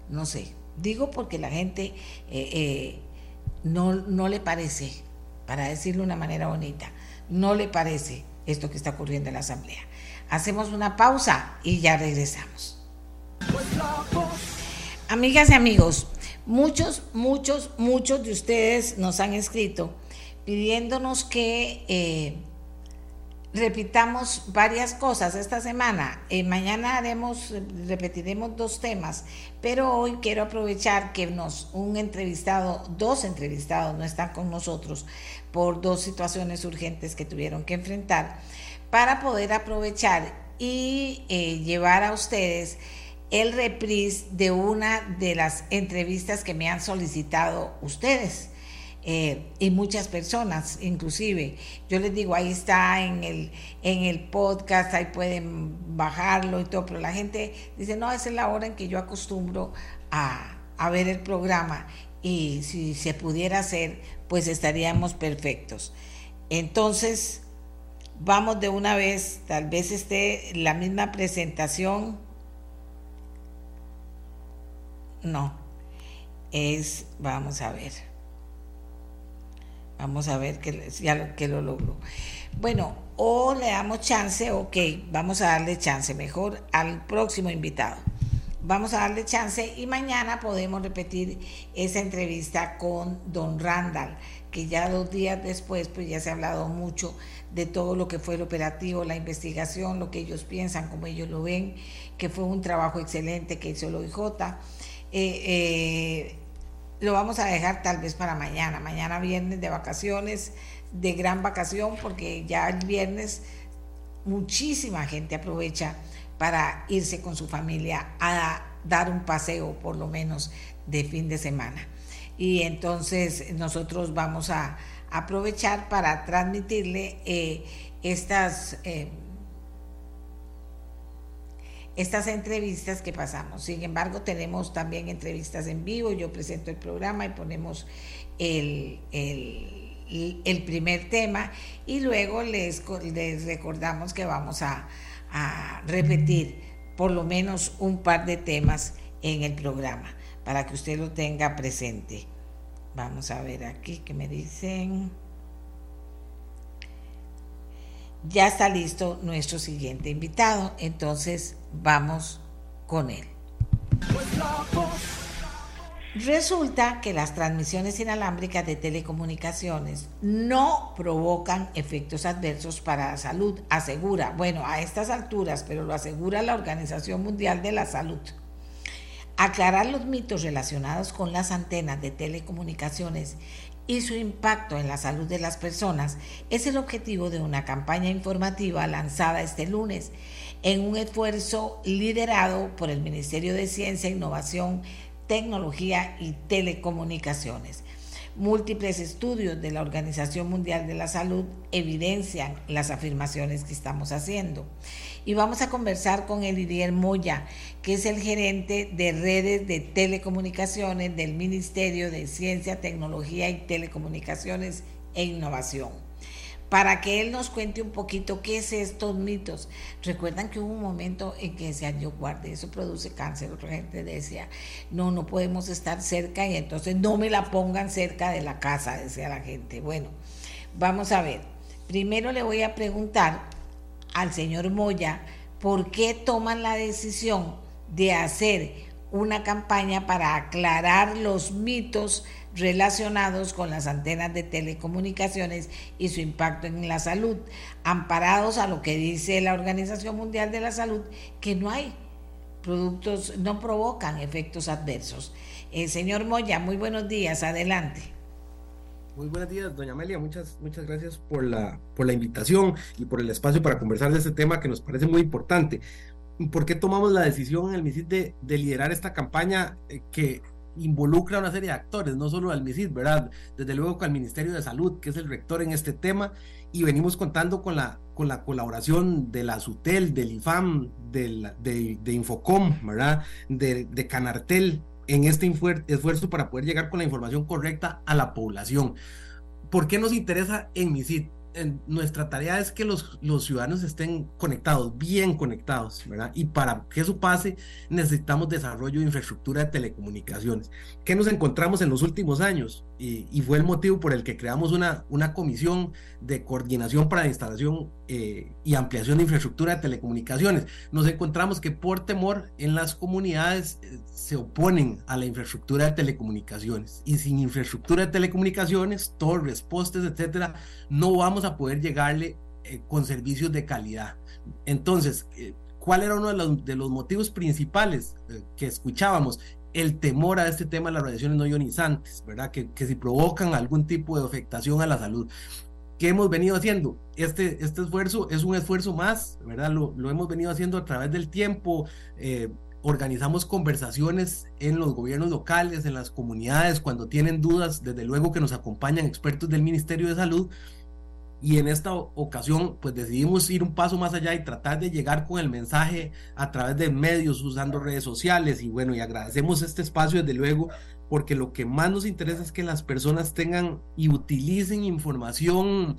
no sé. Digo porque la gente eh, eh, no, no le parece, para decirlo de una manera bonita. ¿No le parece esto que está ocurriendo en la Asamblea? Hacemos una pausa y ya regresamos. Amigas y amigos, muchos, muchos, muchos de ustedes nos han escrito pidiéndonos que eh, repitamos varias cosas esta semana. Eh, mañana haremos, repetiremos dos temas, pero hoy quiero aprovechar que nos un entrevistado, dos entrevistados no están con nosotros por dos situaciones urgentes que tuvieron que enfrentar, para poder aprovechar y eh, llevar a ustedes el reprise de una de las entrevistas que me han solicitado ustedes. Eh, y muchas personas, inclusive. Yo les digo, ahí está en el, en el podcast, ahí pueden bajarlo y todo, pero la gente dice, no, esa es la hora en que yo acostumbro a, a ver el programa y si se pudiera hacer, pues estaríamos perfectos. Entonces, vamos de una vez, tal vez esté la misma presentación. No, es, vamos a ver. Vamos a ver que, ya que lo logro. Bueno, o le damos chance, ok, vamos a darle chance mejor al próximo invitado. Vamos a darle chance y mañana podemos repetir esa entrevista con don Randall, que ya dos días después, pues ya se ha hablado mucho de todo lo que fue el operativo, la investigación, lo que ellos piensan, como ellos lo ven, que fue un trabajo excelente que hizo el OIJ. Eh, eh, lo vamos a dejar tal vez para mañana, mañana viernes de vacaciones, de gran vacación, porque ya el viernes muchísima gente aprovecha para irse con su familia a dar un paseo, por lo menos de fin de semana. Y entonces nosotros vamos a aprovechar para transmitirle eh, estas... Eh, estas entrevistas que pasamos. Sin embargo, tenemos también entrevistas en vivo, yo presento el programa y ponemos el, el, primer tema y luego les, les recordamos que vamos a, a repetir por lo menos un par de temas en el programa para que usted lo tenga presente. Vamos a ver aquí que me dicen ya está listo nuestro siguiente invitado, entonces vamos con él. Resulta que las transmisiones inalámbricas de telecomunicaciones no provocan efectos adversos para la salud, asegura, bueno, a estas alturas, pero lo asegura la Organización Mundial de la Salud. Aclarar los mitos relacionados con las antenas de telecomunicaciones y su impacto en la salud de las personas es el objetivo de una campaña informativa lanzada este lunes en un esfuerzo liderado por el Ministerio de Ciencia, Innovación, Tecnología y Telecomunicaciones. Múltiples estudios de la Organización Mundial de la Salud evidencian las afirmaciones que estamos haciendo y vamos a conversar con Elidier Moya, que es el gerente de redes de telecomunicaciones del Ministerio de Ciencia, Tecnología y Telecomunicaciones e Innovación para que él nos cuente un poquito qué es estos mitos. Recuerdan que hubo un momento en que decían, yo guarde, eso produce cáncer. Otra gente decía, no, no podemos estar cerca y entonces no me la pongan cerca de la casa, decía la gente. Bueno, vamos a ver. Primero le voy a preguntar al señor Moya por qué toman la decisión de hacer una campaña para aclarar los mitos relacionados con las antenas de telecomunicaciones y su impacto en la salud, amparados a lo que dice la Organización Mundial de la Salud, que no hay productos, no provocan efectos adversos. Eh, señor Moya, muy buenos días, adelante. Muy buenos días, doña Amelia. Muchas, muchas gracias por la, por la invitación y por el espacio para conversar de este tema que nos parece muy importante. ¿Por qué tomamos la decisión en el MISID de, de liderar esta campaña eh, que involucra a una serie de actores, no solo al MISID, ¿verdad? Desde luego con el Ministerio de Salud, que es el rector en este tema, y venimos contando con la, con la colaboración de la SUTEL, del IFAM, de, de Infocom, ¿verdad? De, de Canartel, en este esfuerzo para poder llegar con la información correcta a la población. ¿Por qué nos interesa en MISID? Nuestra tarea es que los, los ciudadanos estén conectados, bien conectados, ¿verdad? Y para que eso pase necesitamos desarrollo de infraestructura de telecomunicaciones. ¿Qué nos encontramos en los últimos años? Y, fue el motivo por el que creamos una, una comisión de coordinación para la instalación eh, y ampliación de infraestructura de telecomunicaciones. Nos encontramos que por temor en las comunidades eh, se oponen a la infraestructura de telecomunicaciones. Y sin infraestructura de telecomunicaciones, torres, postes, etcétera, no vamos a poder llegarle eh, con servicios de calidad. Entonces, ¿cuál era uno de los, de los motivos principales que escuchábamos? El temor a este tema de las radiaciones no ionizantes, ¿verdad? Que, que si provocan algún tipo de afectación a la salud. ¿Qué hemos venido haciendo? Este, este esfuerzo es un esfuerzo más, ¿verdad? Lo, lo hemos venido haciendo a través del tiempo. Eh, organizamos conversaciones en los gobiernos locales, en las comunidades, cuando tienen dudas, desde luego que nos acompañan expertos del Ministerio de Salud y en esta ocasión pues decidimos ir un paso más allá y tratar de llegar con el mensaje a través de medios usando redes sociales y bueno y agradecemos este espacio desde luego porque lo que más nos interesa es que las personas tengan y utilicen información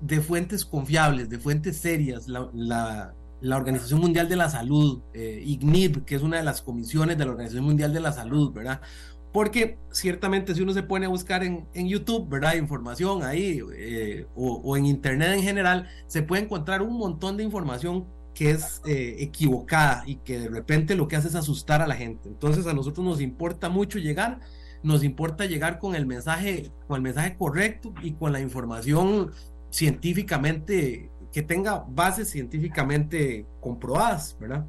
de fuentes confiables, de fuentes serias. La, la, la Organización Mundial de la Salud, eh, IGNIB, que es una de las comisiones de la Organización Mundial de la Salud, ¿verdad? Porque ciertamente si uno se pone a buscar en, en YouTube, ¿verdad? Información ahí eh, o, en Internet en general, se puede encontrar un montón de información que es eh, equivocada y que de repente lo que hace es asustar a la gente. Entonces a nosotros nos importa mucho llegar, nos importa llegar con el mensaje, con el mensaje correcto y con la información científicamente que tenga bases científicamente comprobadas, ¿verdad?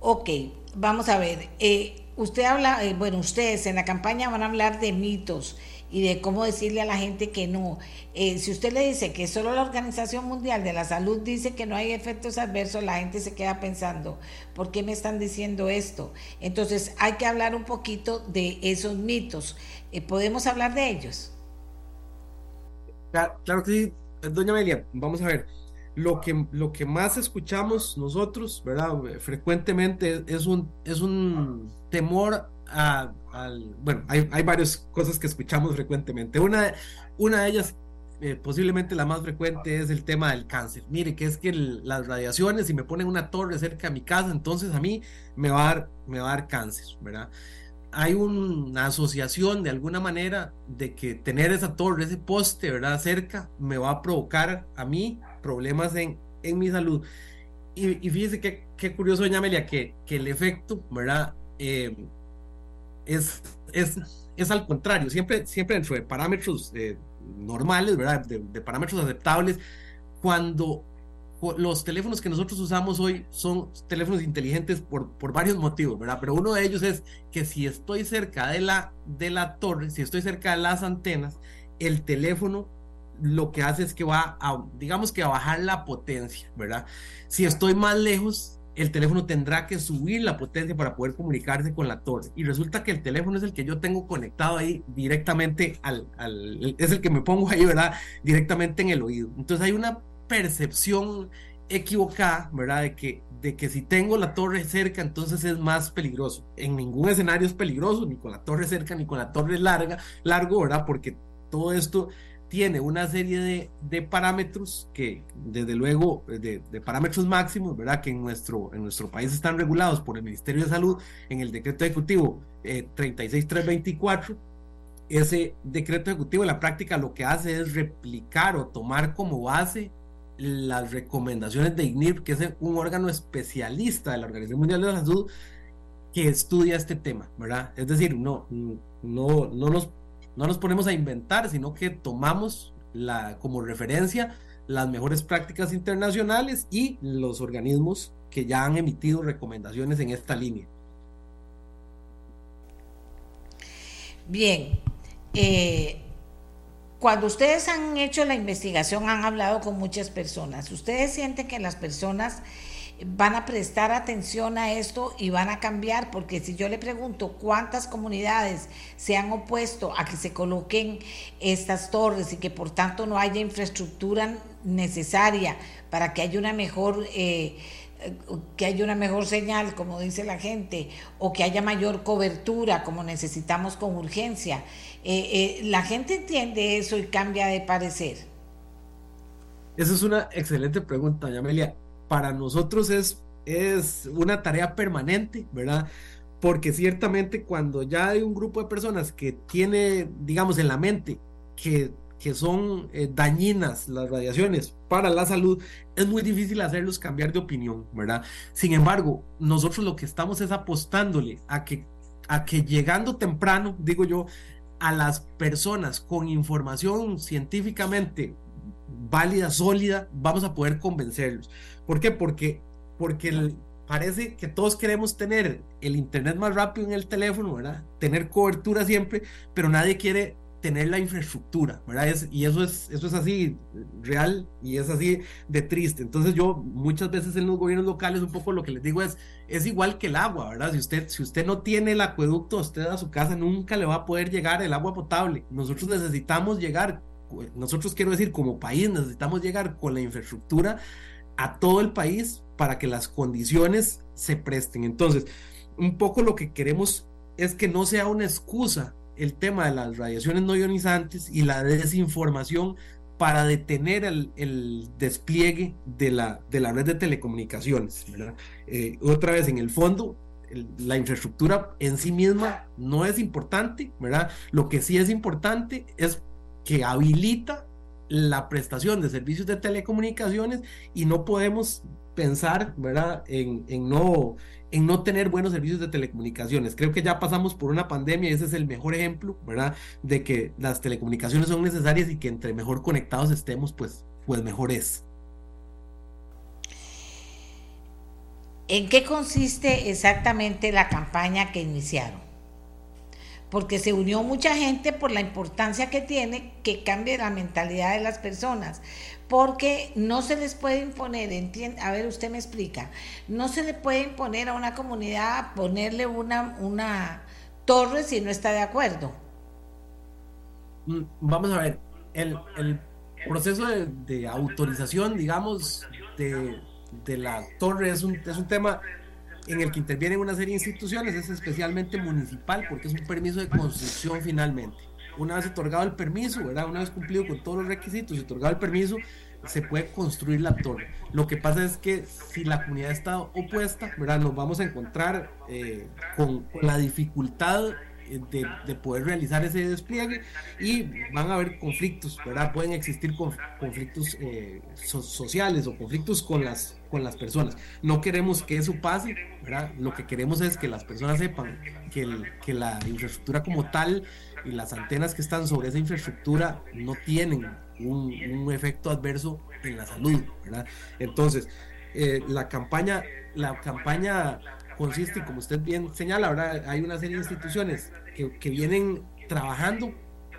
Ok, vamos a ver. Eh, usted habla, eh, bueno, ustedes en la campaña van a hablar de mitos y de cómo decirle a la gente que no. Eh, si usted le dice que solo la Organización Mundial de la Salud dice que no hay efectos adversos, la gente se queda pensando, ¿por qué me están diciendo esto? Entonces hay que hablar un poquito de esos mitos. ¿Podemos hablar de ellos? Claro, claro que sí, doña Amelia, vamos a ver lo que, lo que más escuchamos nosotros, ¿verdad? Frecuentemente es un, es un temor a, al, bueno, hay, hay varias cosas que escuchamos frecuentemente. Una, una de ellas, eh, posiblemente la más frecuente, es el tema del cáncer. Mire, que es que las radiaciones, si me ponen una torre cerca de mi casa, entonces a mí me va a dar, me va a dar cáncer, ¿verdad? hay una asociación de alguna manera de que tener esa torre, ese poste, ¿verdad? Cerca, me va a provocar a mí problemas en, en mi salud. Y, y fíjese qué, qué curioso, doña Amelia, que, que el efecto, ¿verdad? Eh, es, es, es al contrario, siempre, siempre dentro de parámetros eh, normales, ¿verdad? De, de, parámetros aceptables, cuando los teléfonos que nosotros usamos hoy son teléfonos inteligentes por, por varios motivos, ¿verdad? Pero uno de ellos es que si estoy cerca de la, de la torre, si estoy cerca de las antenas, el teléfono lo que hace es que va a, digamos que a bajar la potencia, ¿verdad? Si estoy más lejos, el teléfono tendrá que subir la potencia para poder comunicarse con la torre. Y resulta que el teléfono es el que yo tengo conectado ahí directamente al, al, es el que me pongo ahí, ¿verdad? Directamente en el oído. Entonces hay una percepción equivocada, ¿verdad? De que, de que si tengo la torre cerca, entonces es más peligroso. En ningún escenario es peligroso, ni con la torre cerca, ni con la torre larga, largo, ¿verdad? Porque todo esto tiene una serie de, de parámetros que, desde luego, de, de, parámetros máximos, ¿verdad? Que en nuestro, en nuestro país están regulados por el Ministerio de Salud en el decreto ejecutivo eh, 36324. Ese decreto ejecutivo en la práctica lo que hace es replicar o tomar como base las recomendaciones de IGNIR, que es un órgano especialista de la Organización Mundial de la Salud que estudia este tema, ¿verdad? Es decir, no, no, no nos no nos ponemos a inventar, sino que tomamos la, como referencia las mejores prácticas internacionales y los organismos que ya han emitido recomendaciones en esta línea. Bien, eh, cuando ustedes han hecho la investigación, han hablado con muchas personas, ¿ustedes sienten que las personas van a prestar atención a esto y van a cambiar, porque si yo le pregunto cuántas comunidades se han opuesto a que se coloquen estas torres y que por tanto no haya infraestructura necesaria para que haya una mejor eh, que haya una mejor señal, como dice la gente, o que haya mayor cobertura, como necesitamos con urgencia. Eh, eh, la gente entiende eso y cambia de parecer. Esa es una excelente pregunta, Amelia. Para nosotros es, es una tarea permanente, ¿verdad? Porque ciertamente cuando ya hay un grupo de personas que tiene, digamos, en la mente que que son eh, dañinas las radiaciones para la salud, es muy difícil hacerlos cambiar de opinión, ¿verdad? Sin embargo, nosotros lo que estamos es apostándole a que, a que llegando temprano, digo yo, a las personas con información científicamente válida, sólida, vamos a poder convencerlos. ¿Por qué? Porque, porque parece que todos queremos tener el internet más rápido en el teléfono, ¿verdad? Tener cobertura siempre, pero nadie quiere tener la infraestructura, ¿verdad? y eso es, eso es así real y es así de triste. Entonces yo muchas veces en los gobiernos locales un poco lo que les digo es, es igual que el agua, ¿verdad? Si usted, si usted no tiene el acueducto, usted a su casa nunca le va a poder llegar el agua potable. Nosotros necesitamos llegar, nosotros quiero decir como país, necesitamos llegar con la infraestructura a todo el país para que las condiciones se presten. Entonces, un poco lo que queremos es que no sea una excusa el tema de las radiaciones no ionizantes y la desinformación para detener el, despliegue de la, de la red de telecomunicaciones. Eh, otra vez, en el fondo, la infraestructura en sí misma no es importante, ¿verdad? Lo que sí es importante es que habilita la prestación de servicios de telecomunicaciones y no podemos pensar, ¿verdad? En, no en no tener buenos servicios de telecomunicaciones. Creo que ya pasamos por una pandemia y ese es el mejor ejemplo, ¿verdad? De que las telecomunicaciones son necesarias y que entre mejor conectados estemos, pues, pues mejor es. ¿En qué consiste exactamente la campaña que iniciaron? Porque se unió mucha gente por la importancia que tiene que cambie la mentalidad de las personas porque no se les puede imponer, a ver, usted me explica, no se le puede imponer a una comunidad ponerle una, una torre si no está de acuerdo. Mm, vamos a ver, el, proceso de, autorización, digamos, de, de, la torre es un, es un tema en el que intervienen una serie de instituciones, es especialmente municipal, porque es un permiso de construcción finalmente una vez otorgado el permiso, ¿verdad? Una vez cumplido con todos los requisitos y otorgado el permiso, se puede construir la torre. Lo que pasa es que si la comunidad está opuesta, ¿verdad? Nos vamos a encontrar eh, con, la dificultad eh, de, poder realizar ese despliegue y van a haber conflictos, ¿verdad? Pueden existir conflictos eh, sociales o conflictos con las, con las personas. No queremos que eso pase, ¿verdad? Lo que queremos es que las personas sepan que, la infraestructura como tal y las antenas que están sobre esa infraestructura no tienen un, efecto adverso en la salud, ¿verdad? Entonces, eh, la campaña, la campaña consiste, como usted bien señala, ¿verdad? Hay una serie de instituciones que vienen trabajando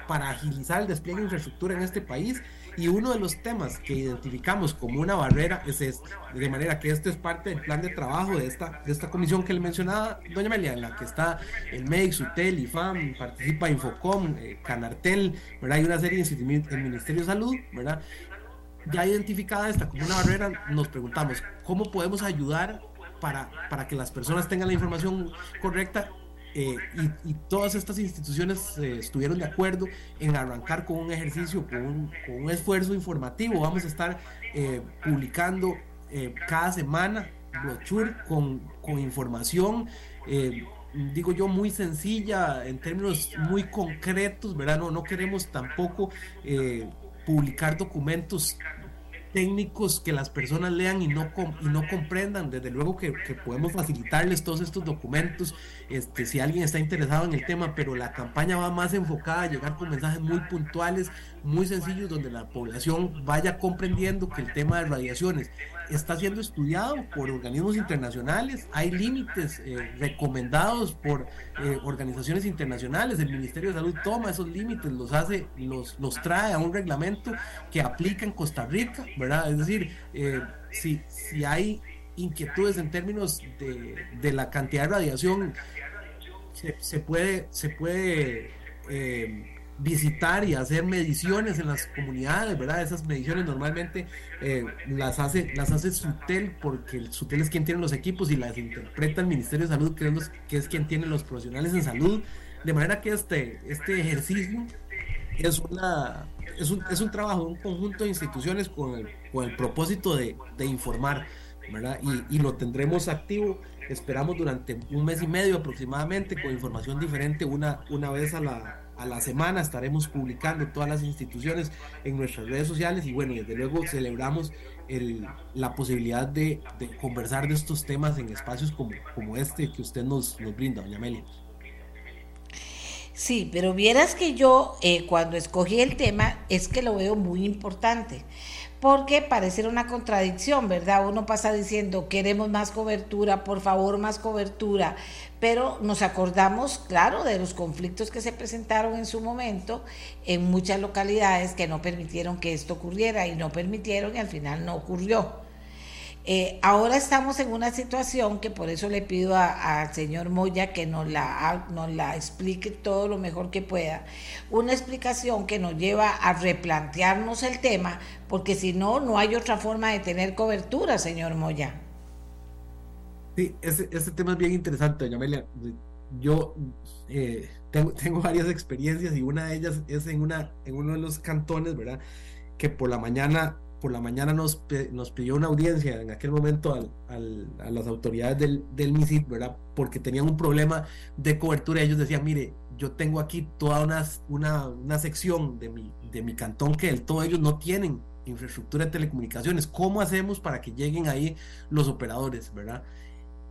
para agilizar el despliegue de infraestructura en este país y uno de los temas que identificamos como una barrera es este, de manera que este es parte del plan de trabajo de esta, de esta comisión que le mencionaba doña Amelia, en la que está el MEIX, UTEL, IFAM, participa Infocom, eh, Canartel, ¿verdad? Hay una serie de Ministerio de Salud, ¿verdad? Ya identificada esta como una barrera, nos preguntamos, ¿cómo podemos ayudar para, para que las personas tengan la información correcta eh, y, todas estas instituciones eh, estuvieron de acuerdo en arrancar con un ejercicio, con un, esfuerzo informativo. Vamos a estar eh, publicando cada semana brochure con, con información, digo yo, muy sencilla, en términos muy concretos, ¿verdad? No, no queremos tampoco publicar documentos técnicos que las personas lean y no, y no comprendan. Desde luego que, podemos facilitarles todos estos documentos este, si alguien está interesado en el tema, pero la campaña va más enfocada a llegar con mensajes muy puntuales, muy sencillos, donde la población vaya comprendiendo que el tema de radiaciones está siendo estudiado por organismos internacionales, hay límites eh, recomendados por eh, organizaciones internacionales, el Ministerio de Salud toma esos límites, los hace, los, los trae a un reglamento que aplica en Costa Rica, ¿verdad? Es decir, eh, si, si hay inquietudes en términos de, de la cantidad de radiación, se, puede, se puede visitar y hacer mediciones en las comunidades, ¿verdad? Esas mediciones normalmente eh, las hace las hace Sutel porque el Sutel es quien tiene los equipos y las interpreta el Ministerio de Salud, es, que es quien tiene los profesionales en salud, de manera que este, este ejercicio es, una, es, un, es un trabajo, un conjunto de instituciones con el, con el propósito de, de informar, ¿verdad? Y, y lo tendremos activo esperamos durante un mes y medio aproximadamente con información diferente una, una vez a la, a la semana estaremos publicando todas las instituciones en nuestras redes sociales y bueno, desde luego celebramos el, la posibilidad de, conversar de estos temas en espacios como, este que usted nos, nos brinda, doña Amelia. Sí, pero vieras que yo eh, cuando escogí el tema es que lo veo muy importante porque parece una contradicción, ¿verdad? Uno pasa diciendo, queremos más cobertura, por favor, más cobertura, pero nos acordamos, claro, de los conflictos que se presentaron en su momento en muchas localidades que no permitieron que esto ocurriera y no permitieron y al final no ocurrió. Eh, ahora estamos en una situación que por eso le pido al señor Moya que nos la, nos la explique todo lo mejor que pueda. Una explicación que nos lleva a replantearnos el tema, porque si no, no hay otra forma de tener cobertura, señor Moya. Sí, este, este tema es bien interesante, doña Amelia. Yo eh, tengo, tengo varias experiencias y una de ellas es en, una, en uno de los cantones, ¿verdad? Que por la mañana por la mañana nos, nos pidió una audiencia en aquel momento al, al, a las autoridades del, del MISID, ¿verdad? Porque tenían un problema de cobertura. Ellos decían, mire, yo tengo aquí toda una, una, una sección de mi, de mi cantón que todos ellos no tienen infraestructura de telecomunicaciones. ¿Cómo hacemos para que lleguen ahí los operadores, verdad?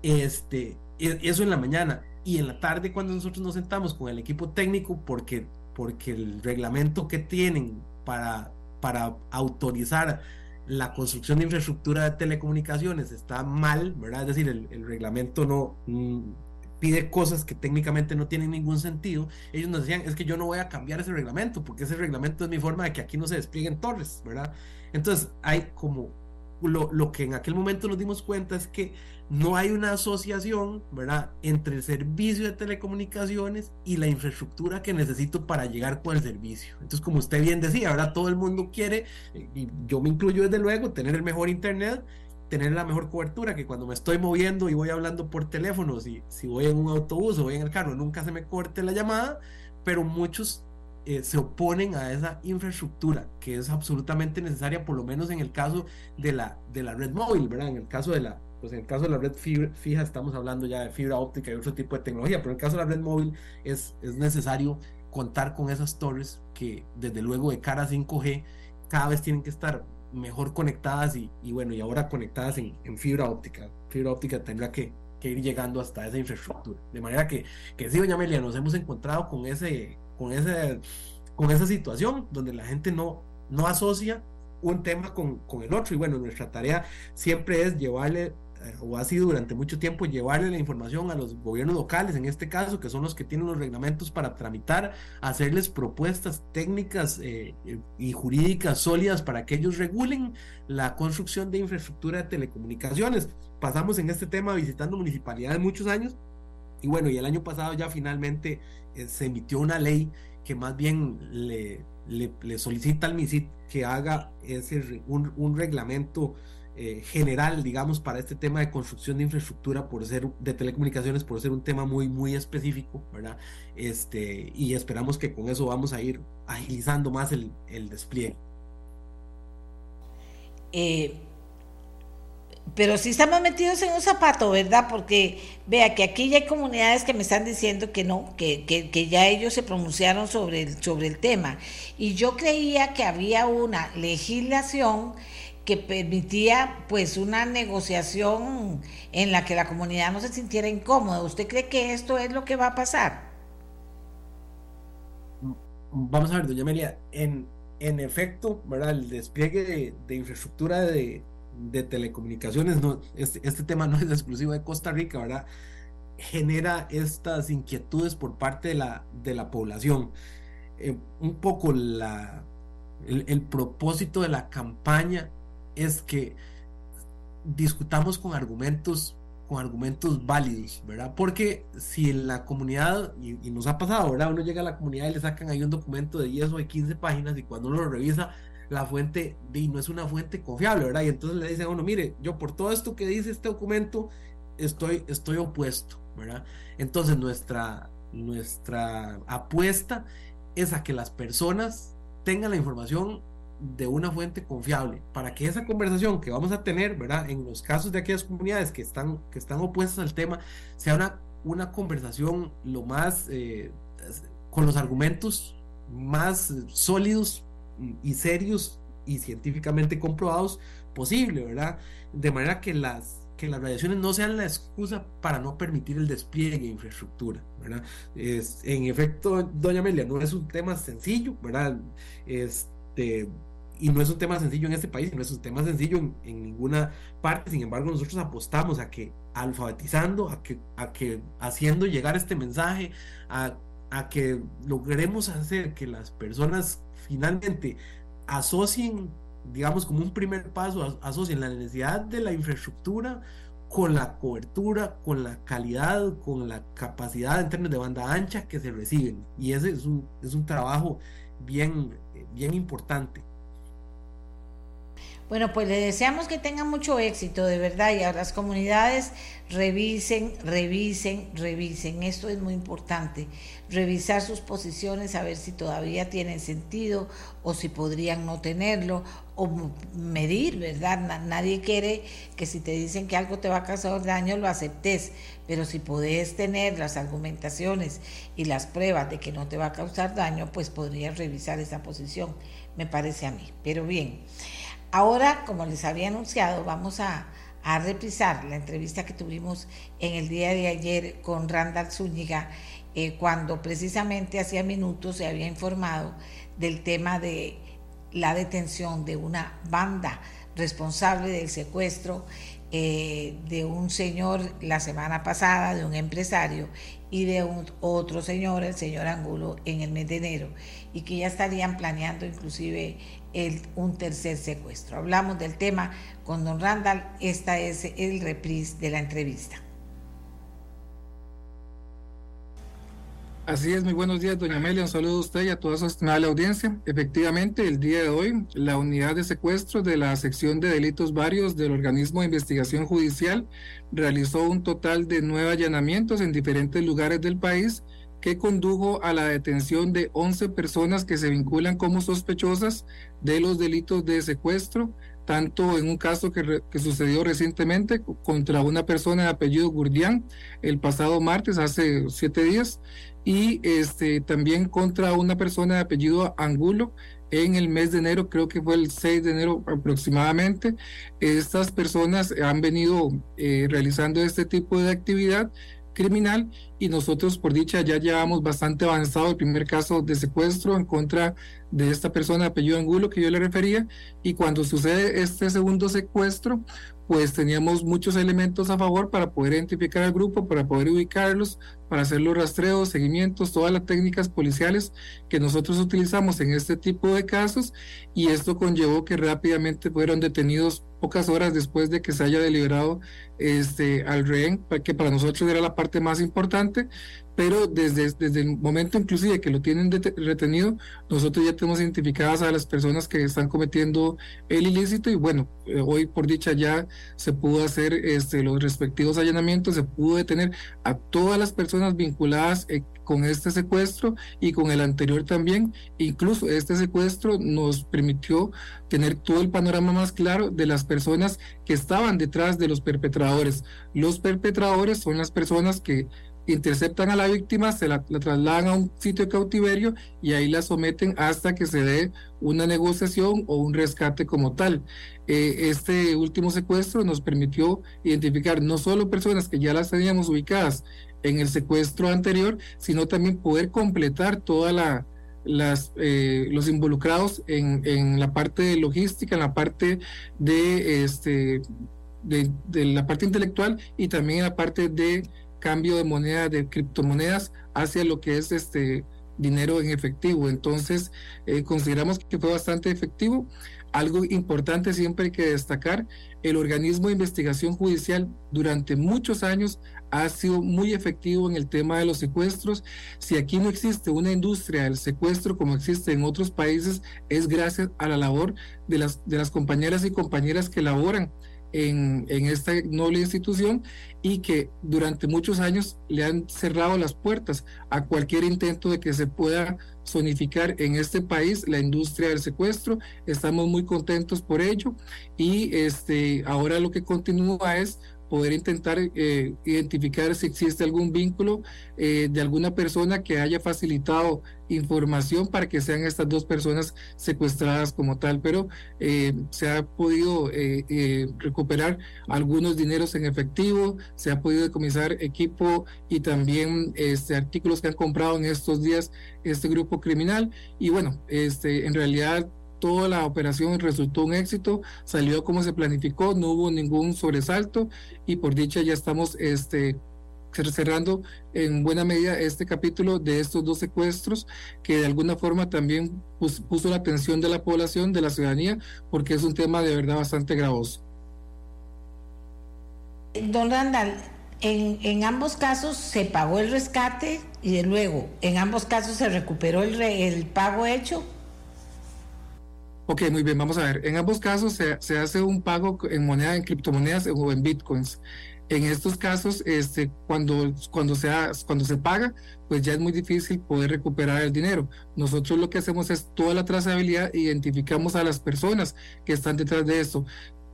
Este, e, eso en la mañana. Y en la tarde cuando nosotros nos sentamos con el equipo técnico, porque, porque el reglamento que tienen para para autorizar la construcción de infraestructura de telecomunicaciones está mal, ¿verdad? Es decir, el, reglamento no mm, pide cosas que técnicamente no tienen ningún sentido. Ellos nos decían, es que yo no voy a cambiar ese reglamento, porque ese reglamento es mi forma de que aquí no se desplieguen torres, ¿verdad? Entonces, hay como lo, lo que en aquel momento nos dimos cuenta es que no hay una asociación, ¿verdad?, entre el servicio de telecomunicaciones y la infraestructura que necesito para llegar con el servicio. Entonces, como usted bien decía, ahora todo el mundo quiere, y yo me incluyo desde luego, tener el mejor internet, tener la mejor cobertura, que cuando me estoy moviendo y voy hablando por teléfono, si, si voy en un autobús o voy en el carro, nunca se me corte la llamada, pero muchos eh, se oponen a esa infraestructura que es absolutamente necesaria, por lo menos en el caso de la, de la red móvil, ¿verdad? En el caso de la, pues en el caso de la red fija estamos hablando ya de fibra óptica y otro tipo de tecnología, pero en el caso de la red móvil es, es necesario contar con esas torres que desde luego de cara a 5G cada vez tienen que estar mejor conectadas y, bueno, y ahora conectadas en, en, fibra óptica. Fibra óptica tendrá que, que, ir llegando hasta esa infraestructura. De manera que, que sí, doña Amelia, nos hemos encontrado con, ese, con, ese, con esa situación donde la gente no, no asocia un tema con, con el otro. Y bueno, nuestra tarea siempre es llevarle o ha sido durante mucho tiempo llevarle la información a los gobiernos locales, en este caso, que son los que tienen los reglamentos para tramitar, hacerles propuestas técnicas eh, y jurídicas sólidas para que ellos regulen la construcción de infraestructura de telecomunicaciones. Pasamos en este tema visitando municipalidades muchos años y bueno, y el año pasado ya finalmente eh, se emitió una ley que más bien le, solicita al MISIT que haga ese, un reglamento eh, general, digamos, para este tema de construcción de infraestructura por ser de telecomunicaciones, por ser un tema muy, muy específico, ¿verdad? Este, y esperamos que con eso vamos a ir agilizando más el, el despliegue. Eh, pero sí estamos metidos en un zapato, ¿verdad? Porque vea que aquí ya hay comunidades que me están diciendo que no, que, que, que, ya ellos se pronunciaron sobre el, sobre el tema. Y yo creía que había una legislación que permitía pues una negociación en la que la comunidad no se sintiera incómoda. ¿Usted cree que esto es lo que va a pasar? Vamos a ver, doña Amelia, en, en efecto, ¿verdad? El despliegue de, infraestructura de, de, telecomunicaciones, no, este, este tema no es exclusivo de Costa Rica, ¿verdad? Genera estas inquietudes por parte de la, de la población. Eh, un poco la, el, el propósito de la campaña es que discutamos con argumentos con argumentos válidos, ¿verdad? Porque si en la comunidad, y, nos ha pasado, ¿verdad? Uno llega a la comunidad y le sacan ahí un documento de 10 o de 15 páginas y cuando uno lo revisa, la fuente y no es una fuente confiable, ¿verdad? Y entonces le dicen a uno, mire, yo por todo esto que dice este documento, estoy, estoy opuesto, ¿verdad? Entonces nuestra, nuestra apuesta es a que las personas tengan la información de una fuente confiable para que esa conversación que vamos a tener, ¿verdad? En los casos de aquellas comunidades que están, que están opuestas al tema, sea una, una conversación lo más, eh, con los argumentos más sólidos y serios y científicamente comprobados posible, ¿verdad? De manera que las, que las radiaciones no sean la excusa para no permitir el despliegue de infraestructura, ¿verdad? Es, en efecto, doña Amelia, no es un tema sencillo, ¿verdad? Este, y no es un tema sencillo en este país, no es un tema sencillo en, ninguna parte, sin embargo nosotros apostamos a que alfabetizando, a que, a que haciendo llegar este mensaje, a, a que logremos hacer que las personas finalmente asocien, digamos, como un primer paso, asocien la necesidad de la infraestructura con la cobertura, con la calidad, con la capacidad en términos de banda ancha que se reciben. Y ese es un, es un trabajo bien, bien importante. Bueno, pues le deseamos que tengan mucho éxito, de verdad, y a las comunidades revisen, revisen, revisen. Esto es muy importante. Revisar sus posiciones, a ver si todavía tienen sentido o si podrían no tenerlo, o medir, ¿verdad? Nadie quiere que si te dicen que algo te va a causar daño, lo aceptes, pero si podés tener las argumentaciones y las pruebas de que no te va a causar daño, pues podrías revisar esa posición, me parece a mí. Pero bien. Ahora, como les había anunciado, vamos a, a la entrevista que tuvimos en el día de ayer con Randall Zúñiga, eh, cuando precisamente hacía minutos se había informado del tema de la detención de una banda responsable del secuestro eh, de un señor la semana pasada, de un empresario, y de un, otro señor, el señor Angulo, en el mes de enero, y que ya estarían planeando inclusive un tercer secuestro. Hablamos del tema con don Randall, esta es el reprise de la entrevista. Así es, muy buenos días, doña Amelia. Un saludo a usted y a toda su audiencia. Efectivamente, el día de hoy, la unidad de secuestro de la sección de delitos varios del organismo de investigación judicial realizó un total de nueve allanamientos en diferentes lugares del país que condujo a la detención de 11 personas que se vinculan como sospechosas de los delitos de secuestro, tanto en un caso que, sucedió recientemente contra una persona de apellido Gurdián el pasado martes, hace siete días, y este, también contra una persona de apellido Angulo en el mes de enero, creo que fue el 6 de enero aproximadamente. Estas personas han venido eh, realizando este tipo de actividad criminal y nosotros por dicha ya llevamos bastante avanzado el primer caso de secuestro en contra de esta persona de apellido Angulo que yo le refería y cuando sucede este segundo secuestro pues teníamos muchos elementos a favor para poder identificar al grupo, para poder ubicarlos, para hacer los rastreos, seguimientos, todas las técnicas policiales que nosotros utilizamos en este tipo de casos y esto conllevó que rápidamente fueron detenidos pocas horas después de que se haya deliberado este, al rehén, que para nosotros era la parte más importante, pero desde, desde el momento inclusive que lo tienen retenido, nosotros ya tenemos identificadas a las personas que están cometiendo el ilícito y bueno, eh, hoy por dicha ya se pudo hacer este, los respectivos allanamientos, se pudo detener a todas las personas vinculadas eh, con este secuestro y con el anterior también. Incluso este secuestro nos permitió tener todo el panorama más claro de las personas que estaban detrás de los perpetradores. Los perpetradores son las personas que interceptan a la víctima, se la, trasladan a un sitio de cautiverio y ahí la someten hasta que se dé una negociación o un rescate como tal. Eh, este último secuestro nos permitió identificar no solo personas que ya las teníamos ubicadas en el secuestro anterior, sino también poder completar toda la, las, eh, los involucrados en, la parte de logística, en la parte de, este, de, de la parte intelectual y también en la parte de cambio de moneda, de criptomonedas hacia lo que es este dinero en efectivo. Entonces, eh, consideramos que fue bastante efectivo. Algo importante siempre hay que destacar, el organismo de investigación judicial durante muchos años ha sido muy efectivo en el tema de los secuestros. Si aquí no existe una industria del secuestro como existe en otros países, es gracias a la labor de las, de las compañeras y compañeras que laboran en, esta noble institución y que durante muchos años le han cerrado las puertas a cualquier intento de que se pueda zonificar en este país la industria del secuestro. Estamos muy contentos por ello y este, ahora lo que continúa es poder intentar eh, identificar si existe algún vínculo eh, de alguna persona que haya facilitado información para que sean estas dos personas secuestradas como tal, pero eh, se ha podido recuperar algunos dineros en efectivo, se ha podido decomisar equipo y también este, artículos que han comprado en estos días este grupo criminal. Y bueno, este, en realidad toda la operación resultó un éxito, salió como se planificó, no hubo ningún sobresalto y por dicha ya estamos este, cerrando en buena medida este capítulo de estos dos secuestros que de alguna forma también puso la atención de la población, de la ciudadanía, porque es un tema de verdad bastante gravoso. Don Randall, en, en ambos casos se pagó el rescate y de luego en ambos casos se recuperó el, el pago hecho. Ok, muy bien, vamos a ver. En ambos casos se, hace un pago en moneda, en criptomonedas o en bitcoins. En estos casos, este, cuando, cuando, cuando se paga, pues ya es muy difícil poder recuperar el dinero. Nosotros lo que hacemos es toda la trazabilidad, identificamos a las personas que están detrás de esto.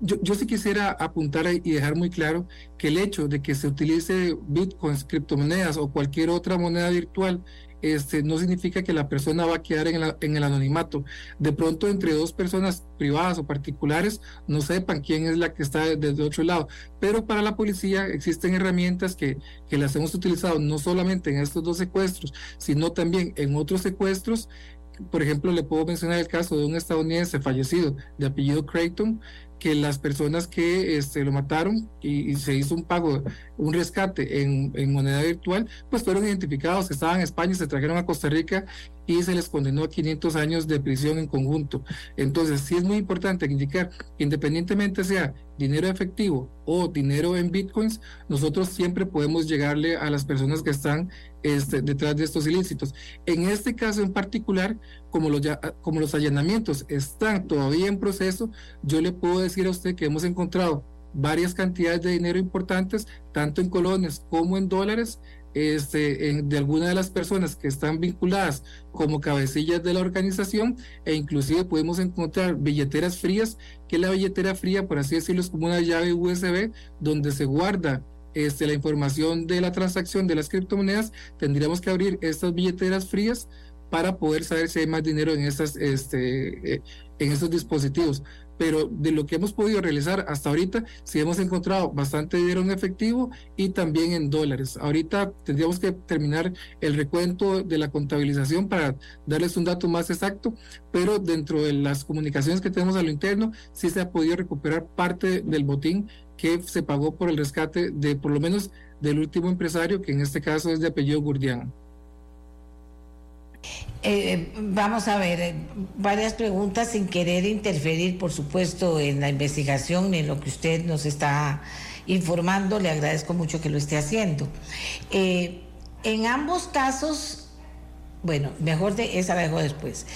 Yo, yo sí quisiera apuntar y dejar muy claro que el hecho de que se utilice bitcoins, criptomonedas o cualquier otra moneda virtual este, no significa que la persona va a quedar en, el anonimato. De pronto, entre dos personas privadas o particulares, no sepan quién es la que está desde otro lado. Pero para la policía existen herramientas que, que las hemos utilizado no solamente en estos dos secuestros, sino también en otros secuestros por ejemplo, le puedo mencionar el caso de un estadounidense fallecido de apellido Creighton, que las personas que este, lo mataron y, se hizo un pago, un rescate en, en, moneda virtual, pues fueron identificados, estaban en España, se trajeron a Costa Rica y se les condenó a 500 años de prisión en conjunto. Entonces, sí es muy importante indicar, independientemente sea dinero efectivo o dinero en bitcoins, nosotros siempre podemos llegarle a las personas que están este, detrás de estos ilícitos. En este caso en particular, como los, como los allanamientos están todavía en proceso, yo le puedo decir a usted que hemos encontrado varias cantidades de dinero importantes, tanto en colones como en dólares, este, de algunas de las personas que están vinculadas como cabecillas de la organización e inclusive podemos encontrar billeteras frías, que la billetera fría, por así decirlo, es como una llave USB donde se guarda este, la información de la transacción de las criptomonedas, tendríamos que abrir estas billeteras frías para poder saber si hay más dinero en, estas, este, eh, en estos dispositivos pero de lo que hemos podido realizar hasta ahorita, sí hemos encontrado bastante dinero en efectivo y también en dólares. Ahorita tendríamos que terminar el recuento de la contabilización para darles un dato más exacto, pero dentro de las comunicaciones que tenemos a lo interno, sí se ha podido recuperar parte del botín que se pagó por el rescate de por lo menos del último empresario, que en este caso es de apellido Gurdián. Eh, vamos a ver, eh, varias preguntas sin querer interferir, por supuesto, en la investigación ni en lo que usted nos está informando. Le agradezco mucho que lo esté haciendo. Eh, en ambos casos, bueno, mejor de esa la dejo después.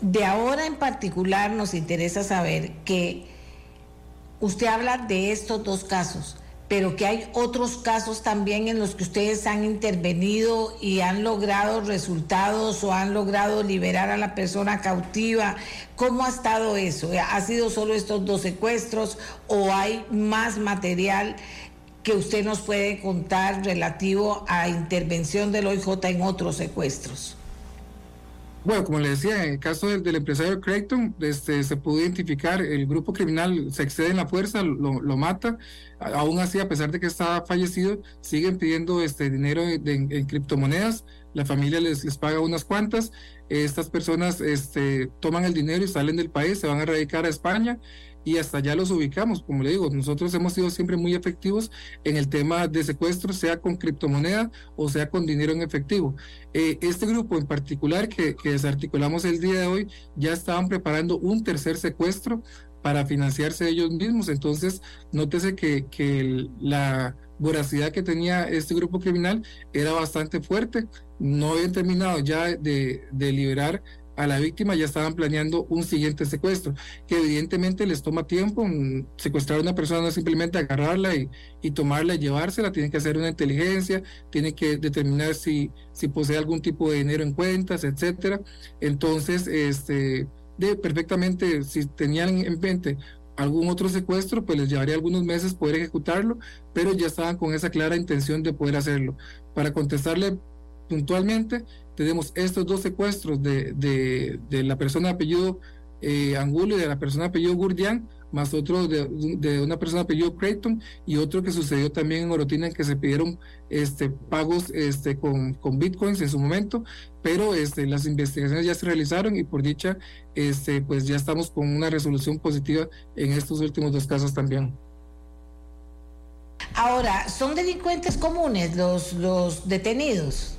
De ahora en particular nos interesa saber que usted habla de estos dos casos pero que hay otros casos también en los que ustedes han intervenido y han logrado resultados o han logrado liberar a la persona cautiva. ¿Cómo ha estado eso? ¿Ha sido solo estos dos secuestros o hay más material que usted nos puede contar relativo a intervención del OIJ en otros secuestros? Bueno, como le decía, en el caso del, empresario Creighton, este, se pudo identificar, el grupo criminal se excede en la fuerza, lo, mata, aún así, a pesar de que está fallecido, siguen pidiendo este dinero en, criptomonedas, la familia les, les paga unas cuantas, estas personas este, toman el dinero y salen del país, se van a radicar a España, y hasta ya los ubicamos. Como le digo, nosotros hemos sido siempre muy efectivos en el tema de secuestro, sea con criptomoneda o sea con dinero en efectivo. Eh, este grupo en particular que, que desarticulamos el día de hoy ya estaban preparando un tercer secuestro para financiarse ellos mismos. Entonces, nótese que, que la voracidad que tenía este grupo criminal era bastante fuerte. No habían terminado ya de, de liberar a la víctima, ya estaban planeando un siguiente secuestro, que evidentemente les toma tiempo. Mm, secuestrar a una persona no simplemente agarrarla y, y tomarla y llevársela, tienen que hacer una inteligencia, tienen que determinar si, si posee algún tipo de dinero en cuentas, etcétera. Entonces, este de perfectamente, si tenían en mente algún otro secuestro, pues les llevaría algunos meses poder ejecutarlo, pero ya estaban con esa clara intención de poder hacerlo. Para contestarle puntualmente, tenemos estos dos secuestros de, de, la persona de apellido eh, Angulo y de la persona de apellido Gurdian, más otro de, de, una persona de apellido Creighton y otro que sucedió también en Orotina en que se pidieron este, pagos este, con, con bitcoins en su momento, pero este, las investigaciones ya se realizaron y por dicha este, pues ya estamos con una resolución positiva en estos últimos dos casos también. Ahora, ¿son delincuentes comunes los, los detenidos?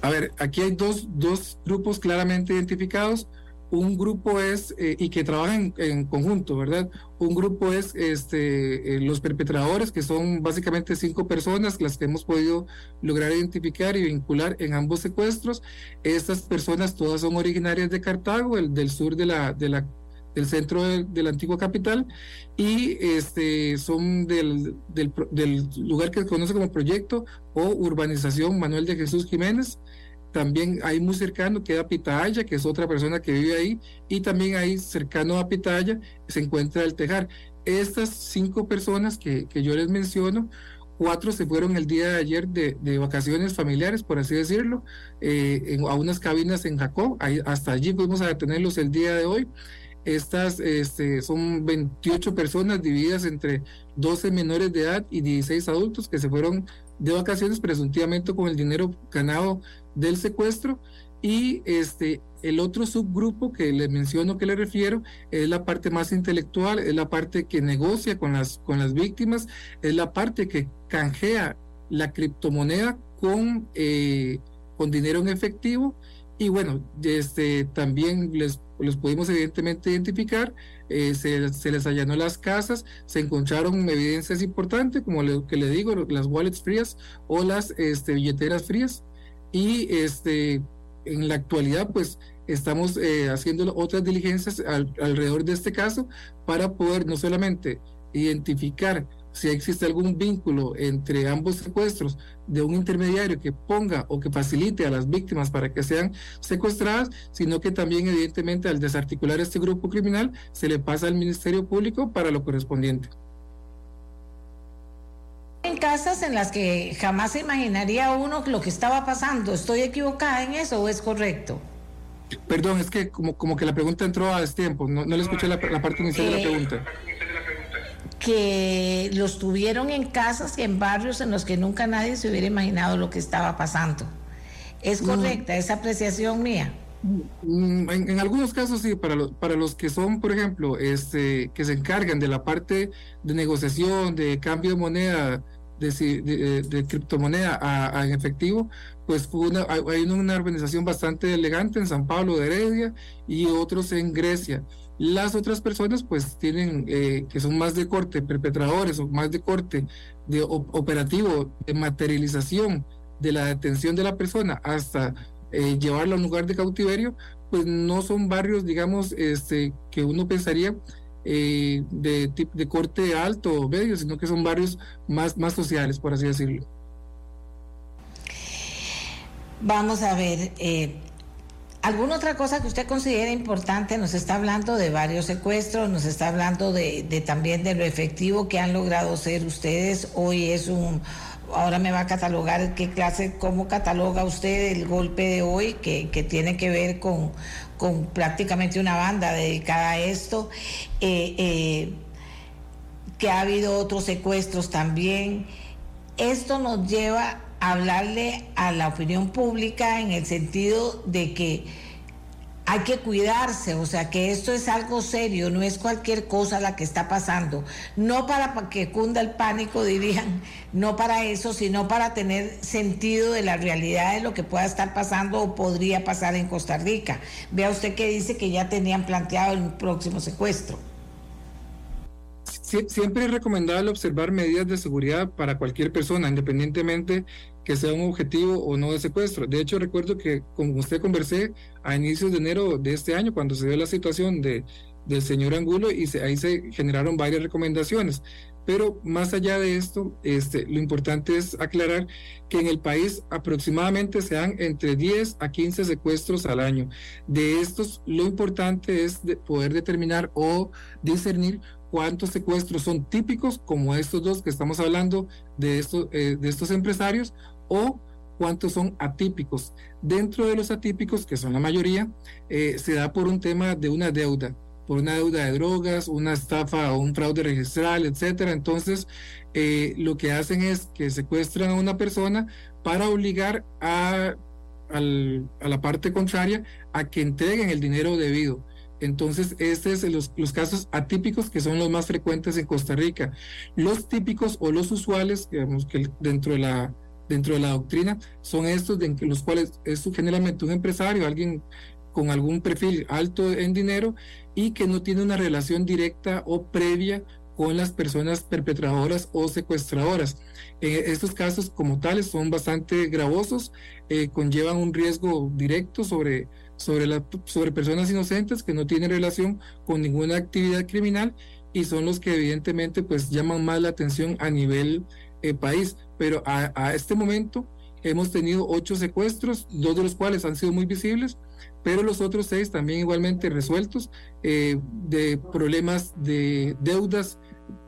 A ver, aquí hay dos, dos grupos claramente identificados un grupo es, eh, y que trabajan en, conjunto, ¿verdad? Un grupo es este, eh, los perpetradores, que son básicamente cinco personas, las que hemos podido lograr identificar y vincular en ambos secuestros. Estas personas todas son originarias de Cartago, el del sur de la, de del centro de, la antigua capital y este son del, del, del lugar que se conoce como proyecto o urbanización Manuel de Jesús Jiménez también ahí muy cercano queda Pitaya, que es otra persona que vive ahí, y también ahí cercano a Pitaya se encuentra el Tejar. Estas cinco personas que, que yo les menciono, cuatro se fueron el día de ayer de, de vacaciones familiares, por así decirlo, eh, a unas cabinas en Jacob, ahí, hasta allí fuimos a detenerlos el día de hoy. Estas este, son 28 personas divididas entre 12 menores de edad y 16 adultos que se fueron de vacaciones presuntivamente con el dinero ganado del secuestro. Y este el otro subgrupo que le menciono que le refiero es la parte más intelectual, es la parte que negocia con las con las víctimas, es la parte que canjea la criptomoneda con eh, con dinero en efectivo. Y bueno, este también les los pudimos evidentemente identificar, eh, se, se, les allanó las casas, se encontraron evidencias importantes, como lo que le digo, las wallets frías o las este, billeteras frías, y este, en la actualidad pues estamos eh, haciendo otras diligencias al, alrededor de este caso para poder no solamente identificar si existe algún vínculo entre ambos secuestros de un intermediario que ponga o que facilite a las víctimas para que sean secuestradas, sino que también evidentemente al desarticular este grupo criminal se le pasa al Ministerio Público para lo correspondiente. Casas en las que jamás se imaginaría uno lo que estaba pasando, ¿estoy equivocada en eso o es correcto? Perdón, es que como, como que la pregunta entró a destiempo, no, no le escuché la, la parte inicial eh, de la pregunta que los tuvieron en casas y en barrios en los que nunca nadie se hubiera imaginado lo que estaba pasando. ¿Es correcta esa apreciación mía? Mm, en, en, algunos casos sí, para, lo, para los que son, por ejemplo, este, que se encargan de la parte de negociación, de cambio de moneda, de, de, de criptomoneda a, a, efectivo, pues una, hay una organización bastante elegante en San Pablo de Heredia y otros en Grecia. Las otras personas pues tienen, eh, que son más de corte, perpetradores o más de corte de operativo, de materialización de la detención de la persona hasta eh, llevarlo a un lugar de cautiverio, pues no son barrios, digamos, este, que uno pensaría eh, de, de corte alto o medio, sino que son barrios más, más sociales, por así decirlo. Vamos a ver, eh, ¿Alguna otra cosa que usted considera importante? Nos está hablando de varios secuestros, nos está hablando de, también de lo efectivo que han logrado ser ustedes. Hoy es un, ahora me va a catalogar qué clase, cómo cataloga usted el golpe de hoy, que, que tiene que ver con, con, prácticamente una banda dedicada a esto, eh, eh, que ha habido otros secuestros también. Esto nos lleva hablarle a la opinión pública en el sentido de que hay que cuidarse, o sea que esto es algo serio, no es cualquier cosa la que está pasando. No para que cunda el pánico, dirían, no para eso, sino para tener sentido de la realidad de lo que pueda estar pasando o podría pasar en Costa Rica. Vea usted que dice que ya tenían planteado el próximo secuestro. Siempre es recomendable observar medidas de seguridad para cualquier persona, independientemente que sea un objetivo o no de secuestro. De hecho, recuerdo que con usted conversé a inicios de enero de este año, cuando se dio la situación de, del señor Angulo, y ahí se generaron varias recomendaciones. Pero más allá de esto, este, lo importante es aclarar que en el país aproximadamente se dan entre 10 a 15 secuestros al año. De estos, lo importante es poder determinar o discernir cuántos secuestros son típicos, como estos dos que estamos hablando de estos, eh, de estos empresarios, o cuántos son atípicos. Dentro de los atípicos, que son la mayoría, eh, se da por un tema de una deuda, por una deuda de drogas, una estafa o un fraude registral, etcétera. Entonces, eh, lo que hacen es que secuestran a una persona para obligar a, a la parte contraria a que entreguen el dinero debido. Entonces, estos son los, casos atípicos que son los más frecuentes en Costa Rica. Los típicos o los usuales, digamos que dentro de la dentro de la doctrina son estos de los cuales es generalmente un empresario, alguien con algún perfil alto en dinero y que no tiene una relación directa o previa con las personas perpetradoras o secuestradoras. Eh, estos casos como tales son bastante gravosos, eh, conllevan un riesgo directo sobre, sobre, la, sobre personas inocentes que no tienen relación con ninguna actividad criminal y son los que evidentemente pues llaman más la atención a nivel eh, país. Pero a, este momento hemos tenido ocho secuestros, dos de los cuales han sido muy visibles, pero los otros seis también igualmente resueltos eh, de problemas de deudas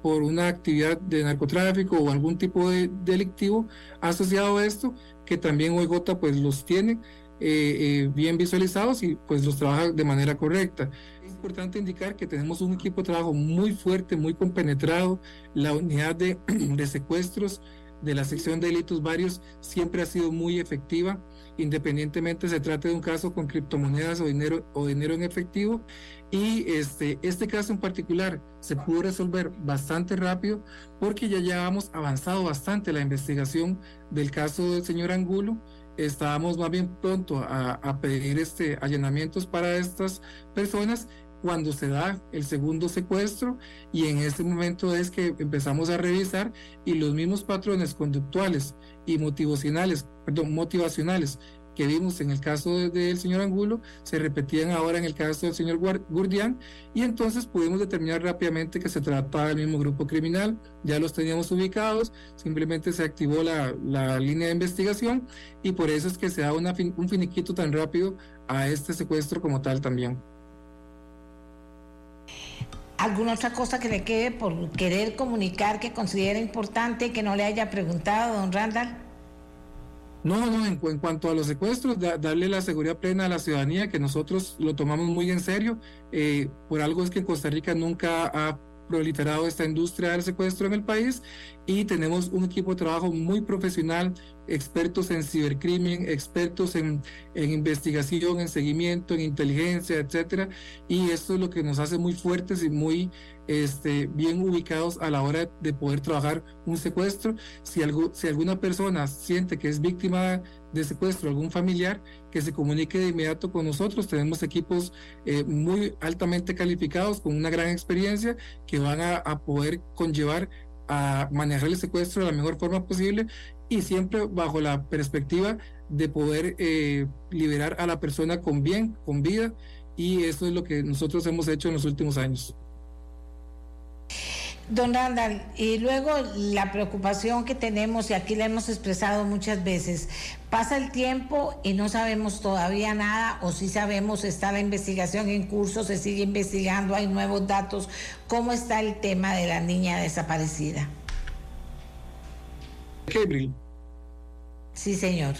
por una actividad de narcotráfico o algún tipo de delictivo asociado a esto, que también OIJ pues los tiene eh, eh, bien visualizados y pues los trabaja de manera correcta. Es importante indicar que tenemos un equipo de trabajo muy fuerte, muy compenetrado, la unidad de, de secuestros de la sección de delitos varios siempre ha sido muy efectiva, independientemente se trate de un caso con criptomonedas o dinero, o dinero en efectivo. Y este, este caso en particular se pudo resolver bastante rápido porque ya llevamos avanzado bastante la investigación del caso del señor Angulo. Estábamos más bien pronto a, a pedir este, allanamientos para estas personas cuando se da el segundo secuestro y en este momento es que empezamos a revisar y los mismos patrones conductuales y motivacionales, perdón, motivacionales que vimos en el caso del señor Angulo se repetían ahora en el caso del señor Gurdián y entonces pudimos determinar rápidamente que se trataba del mismo grupo criminal, ya los teníamos ubicados, simplemente se activó la, la línea de investigación y por eso es que se da una, un finiquito tan rápido a este secuestro como tal también. ¿Alguna otra cosa que le quede por querer comunicar que considera importante que no le haya preguntado, don Randall? No, no, en, cuanto a los secuestros, darle la seguridad plena a la ciudadanía, que nosotros lo tomamos muy en serio. Eh, por algo es que en Costa Rica nunca ha proliferado esta industria del secuestro en el país y tenemos un equipo de trabajo muy profesional, expertos en cibercrimen, expertos en, en, investigación, en seguimiento, en inteligencia, etcétera. Y esto es lo que nos hace muy fuertes y muy este, bien ubicados a la hora de poder trabajar un secuestro. Si, algo, si alguna persona siente que es víctima de secuestro, algún familiar, que se comunique de inmediato con nosotros. Tenemos equipos eh, muy altamente calificados, con una gran experiencia, que van a, poder conllevar a manejar el secuestro de la mejor forma posible y siempre bajo la perspectiva de poder eh, liberar a la persona con bien, con vida, y eso es lo que nosotros hemos hecho en los últimos años. Don Randall, y luego la preocupación que tenemos, y aquí la hemos expresado muchas veces, pasa el tiempo y no sabemos todavía nada, o si sabemos, está la investigación en curso, se sigue investigando, hay nuevos datos. ¿Cómo está el tema de la niña desaparecida? Gabriel. Sí, señor.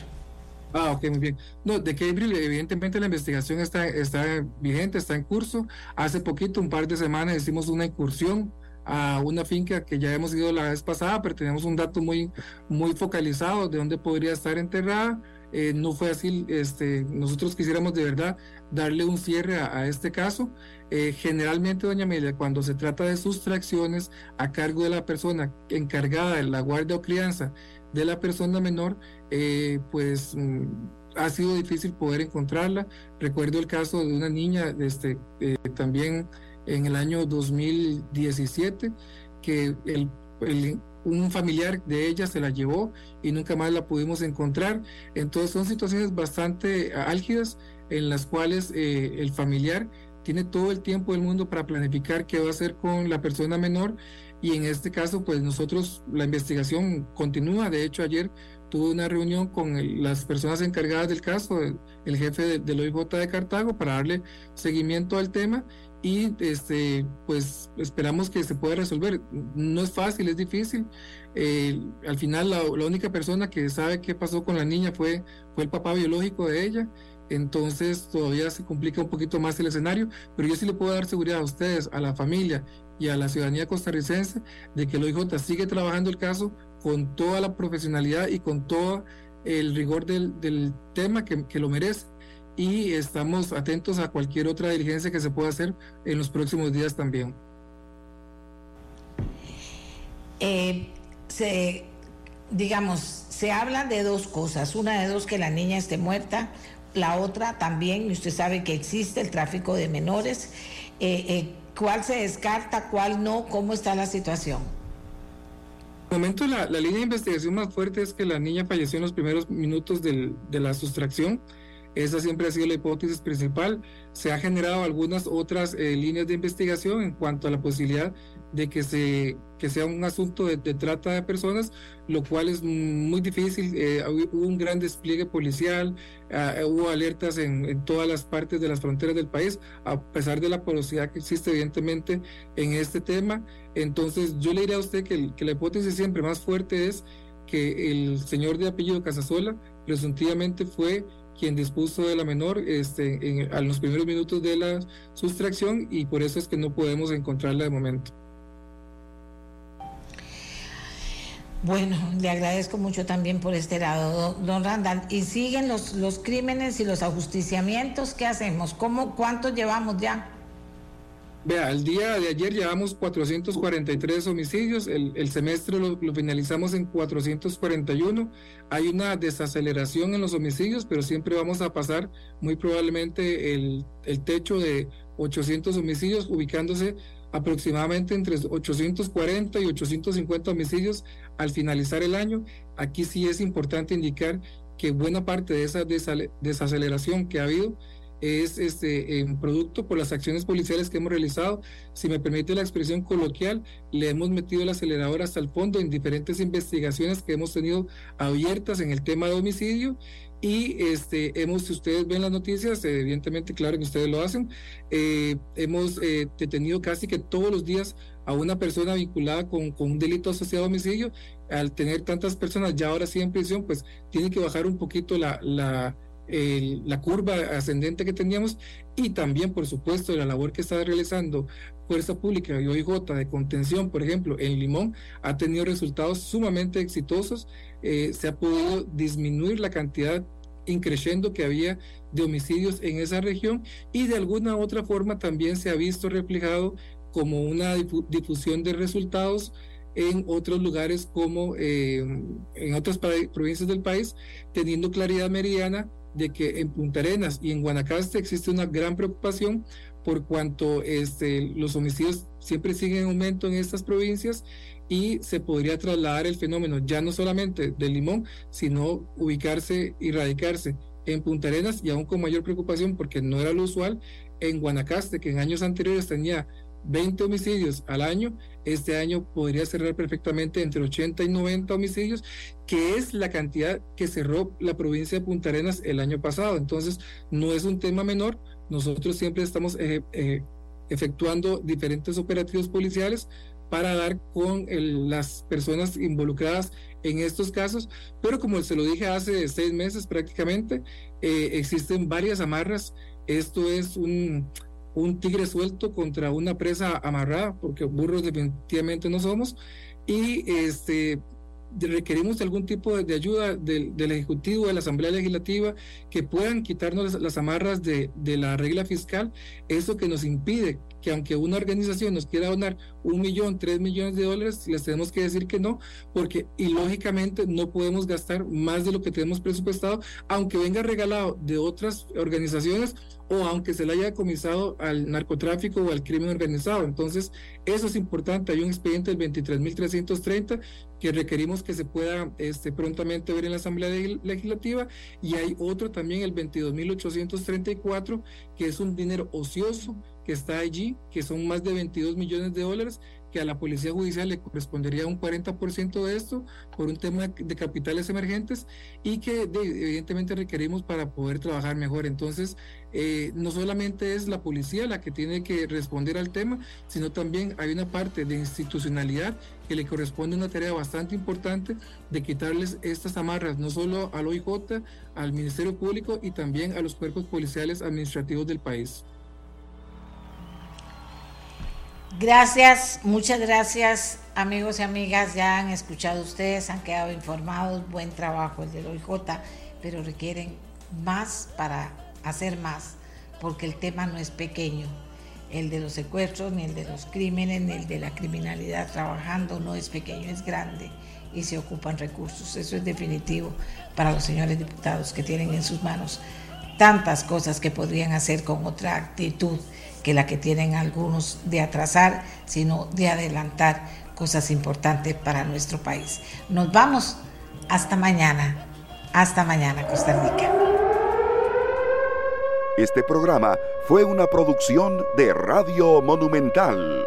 Ah, ok, muy bien. No, de Gabriel, evidentemente la investigación está, está vigente, está en curso. Hace poquito, un par de semanas, hicimos una incursión a una finca que ya hemos ido la vez pasada, pero tenemos un dato muy, muy focalizado de dónde podría estar enterrada. eh, no fue así. Este, nosotros quisiéramos de verdad darle un cierre a, este caso. Eh, generalmente, doña Amelia, cuando se trata de sustracciones a cargo de la persona encargada de la guardia o crianza de la persona menor, eh, pues mm, ha sido difícil poder encontrarla. Recuerdo el caso de una niña este, también en el año 2017 que el, un familiar de ella se la llevó y nunca más la pudimos encontrar. Entonces son situaciones bastante álgidas en las cuales eh, el familiar tiene todo el tiempo del mundo para planificar qué va a hacer con la persona menor y en este caso pues nosotros la investigación continúa. De hecho ayer tuve una reunión con las personas encargadas del caso, el, jefe del OIJ de Cartago para darle seguimiento al tema y este pues esperamos que se pueda resolver. No es fácil es difícil. Eh, al final la, única persona que sabe qué pasó con la niña fue fue el papá biológico de ella. Entonces todavía se complica un poquito más el escenario pero yo sí le puedo dar seguridad a ustedes a la familia y a la ciudadanía costarricense de que el OIJ sigue trabajando el caso con toda la profesionalidad y con todo el rigor del, del tema que, que lo merece y estamos atentos a cualquier otra diligencia que se pueda hacer en los próximos días también. Eh, se, digamos, se habla de dos cosas. Una de dos, que la niña esté muerta. La otra también, y usted sabe que existe el tráfico de menores. Eh, eh, ¿Cuál se descarta, cuál no? ¿Cómo está la situación? Momento, la, línea de investigación más fuerte es que la niña falleció en los primeros minutos del, de la sustracción. Esa siempre ha sido la hipótesis principal. Se ha generado algunas otras eh, líneas de investigación en cuanto a la posibilidad de que, se, que sea un asunto de, trata de personas, lo cual es muy difícil. Eh, hubo un gran despliegue policial, ah, hubo alertas en, todas las partes de las fronteras del país, a pesar de la porosidad que existe evidentemente en este tema. Entonces yo le diré a usted que, que la hipótesis siempre más fuerte es que el señor de apellido Casasola presuntivamente fue quien dispuso de la menor este, en, a los primeros minutos de la sustracción y por eso es que no podemos encontrarla de momento. Bueno, le agradezco mucho también por este lado, don Randall. ¿Y siguen los, los crímenes y los ajusticiamientos? ¿Qué hacemos? ¿Cómo, ¿Cuántos llevamos ya? Vea, el día de ayer llevamos 443 homicidios, el, semestre lo, finalizamos en 441. Hay una desaceleración en los homicidios, pero siempre vamos a pasar muy probablemente el, el techo de 800 homicidios, ubicándose aproximadamente entre 840 y 850 homicidios al finalizar el año. Aquí sí es importante indicar que buena parte de esa desaceleración que ha habido es este en producto por las acciones policiales que hemos realizado. Si me permite la expresión coloquial, le hemos metido el acelerador hasta el fondo en diferentes investigaciones que hemos tenido abiertas en el tema de homicidio y este hemos, si ustedes ven las noticias, evidentemente claro que ustedes lo hacen, eh, hemos eh, detenido casi que todos los días a una persona vinculada con, con un delito asociado a homicidio. Al tener tantas personas ya ahora sí en prisión, pues tiene que bajar un poquito la, la la curva ascendente que teníamos y también, por supuesto, la labor que está realizando Fuerza Pública y OIJ de contención, por ejemplo, en Limón, ha tenido resultados sumamente exitosos. Eh, se ha podido disminuir la cantidad increciendo que había de homicidios en esa región y de alguna otra forma también se ha visto reflejado como una difusión de resultados en otros lugares como eh, en otras provincias del país, teniendo claridad meridiana de que en Punta Arenas y en Guanacaste existe una gran preocupación por cuanto este, los homicidios siempre siguen en aumento en estas provincias y se podría trasladar el fenómeno ya no solamente del limón, sino ubicarse y radicarse en Punta Arenas y aún con mayor preocupación porque no era lo usual en Guanacaste, que en años anteriores tenía 20 homicidios al año, este año podría cerrar perfectamente entre 80 y 90 homicidios, que es la cantidad que cerró la provincia de Punta Arenas el año pasado. Entonces, no es un tema menor. Nosotros siempre estamos eh, eh, efectuando diferentes operativos policiales para dar con las personas involucradas en estos casos, pero como se lo dije hace seis meses prácticamente, eh, existen varias amarras. Esto es un, un tigre suelto contra una presa amarrada, porque burros definitivamente no somos. Y este, requerimos algún tipo de, ayuda del, Ejecutivo, de la Asamblea Legislativa, que puedan quitarnos las, amarras de, de, la regla fiscal, eso que nos impide que aunque una organización nos quiera donar un millón, tres millones de dólares, les tenemos que decir que no, porque ilógicamente no podemos gastar más de lo que tenemos presupuestado, aunque venga regalado de otras organizaciones o aunque se le haya comisado al narcotráfico o al crimen organizado. Entonces, eso es importante. Hay un expediente del 23.330 que requerimos que se pueda este, prontamente ver en la Asamblea Legislativa y hay otro también, el 22.834, que es un dinero ocioso que está allí, que son más de 22 millones de dólares, que a la Policía Judicial le correspondería un 40% de esto por un tema de capitales emergentes y que evidentemente requerimos para poder trabajar mejor. Entonces, eh, no solamente es la policía la que tiene que responder al tema, sino también hay una parte de institucionalidad que le corresponde una tarea bastante importante de quitarles estas amarras, no solo al OIJ, al Ministerio Público y también a los cuerpos policiales administrativos del país. Gracias, muchas gracias amigos y amigas, ya han escuchado ustedes, han quedado informados, buen trabajo el del OIJ, pero requieren más para hacer más, porque el tema no es pequeño, el de los secuestros, ni el de los crímenes, ni el de la criminalidad trabajando no es pequeño, es grande y se ocupan recursos, eso es definitivo para los señores diputados que tienen en sus manos tantas cosas que podrían hacer con otra actitud que la que tienen algunos de atrasar, sino de adelantar cosas importantes para nuestro país. Nos vamos hasta mañana. Hasta mañana, Costa Rica. Este programa fue una producción de Radio Monumental.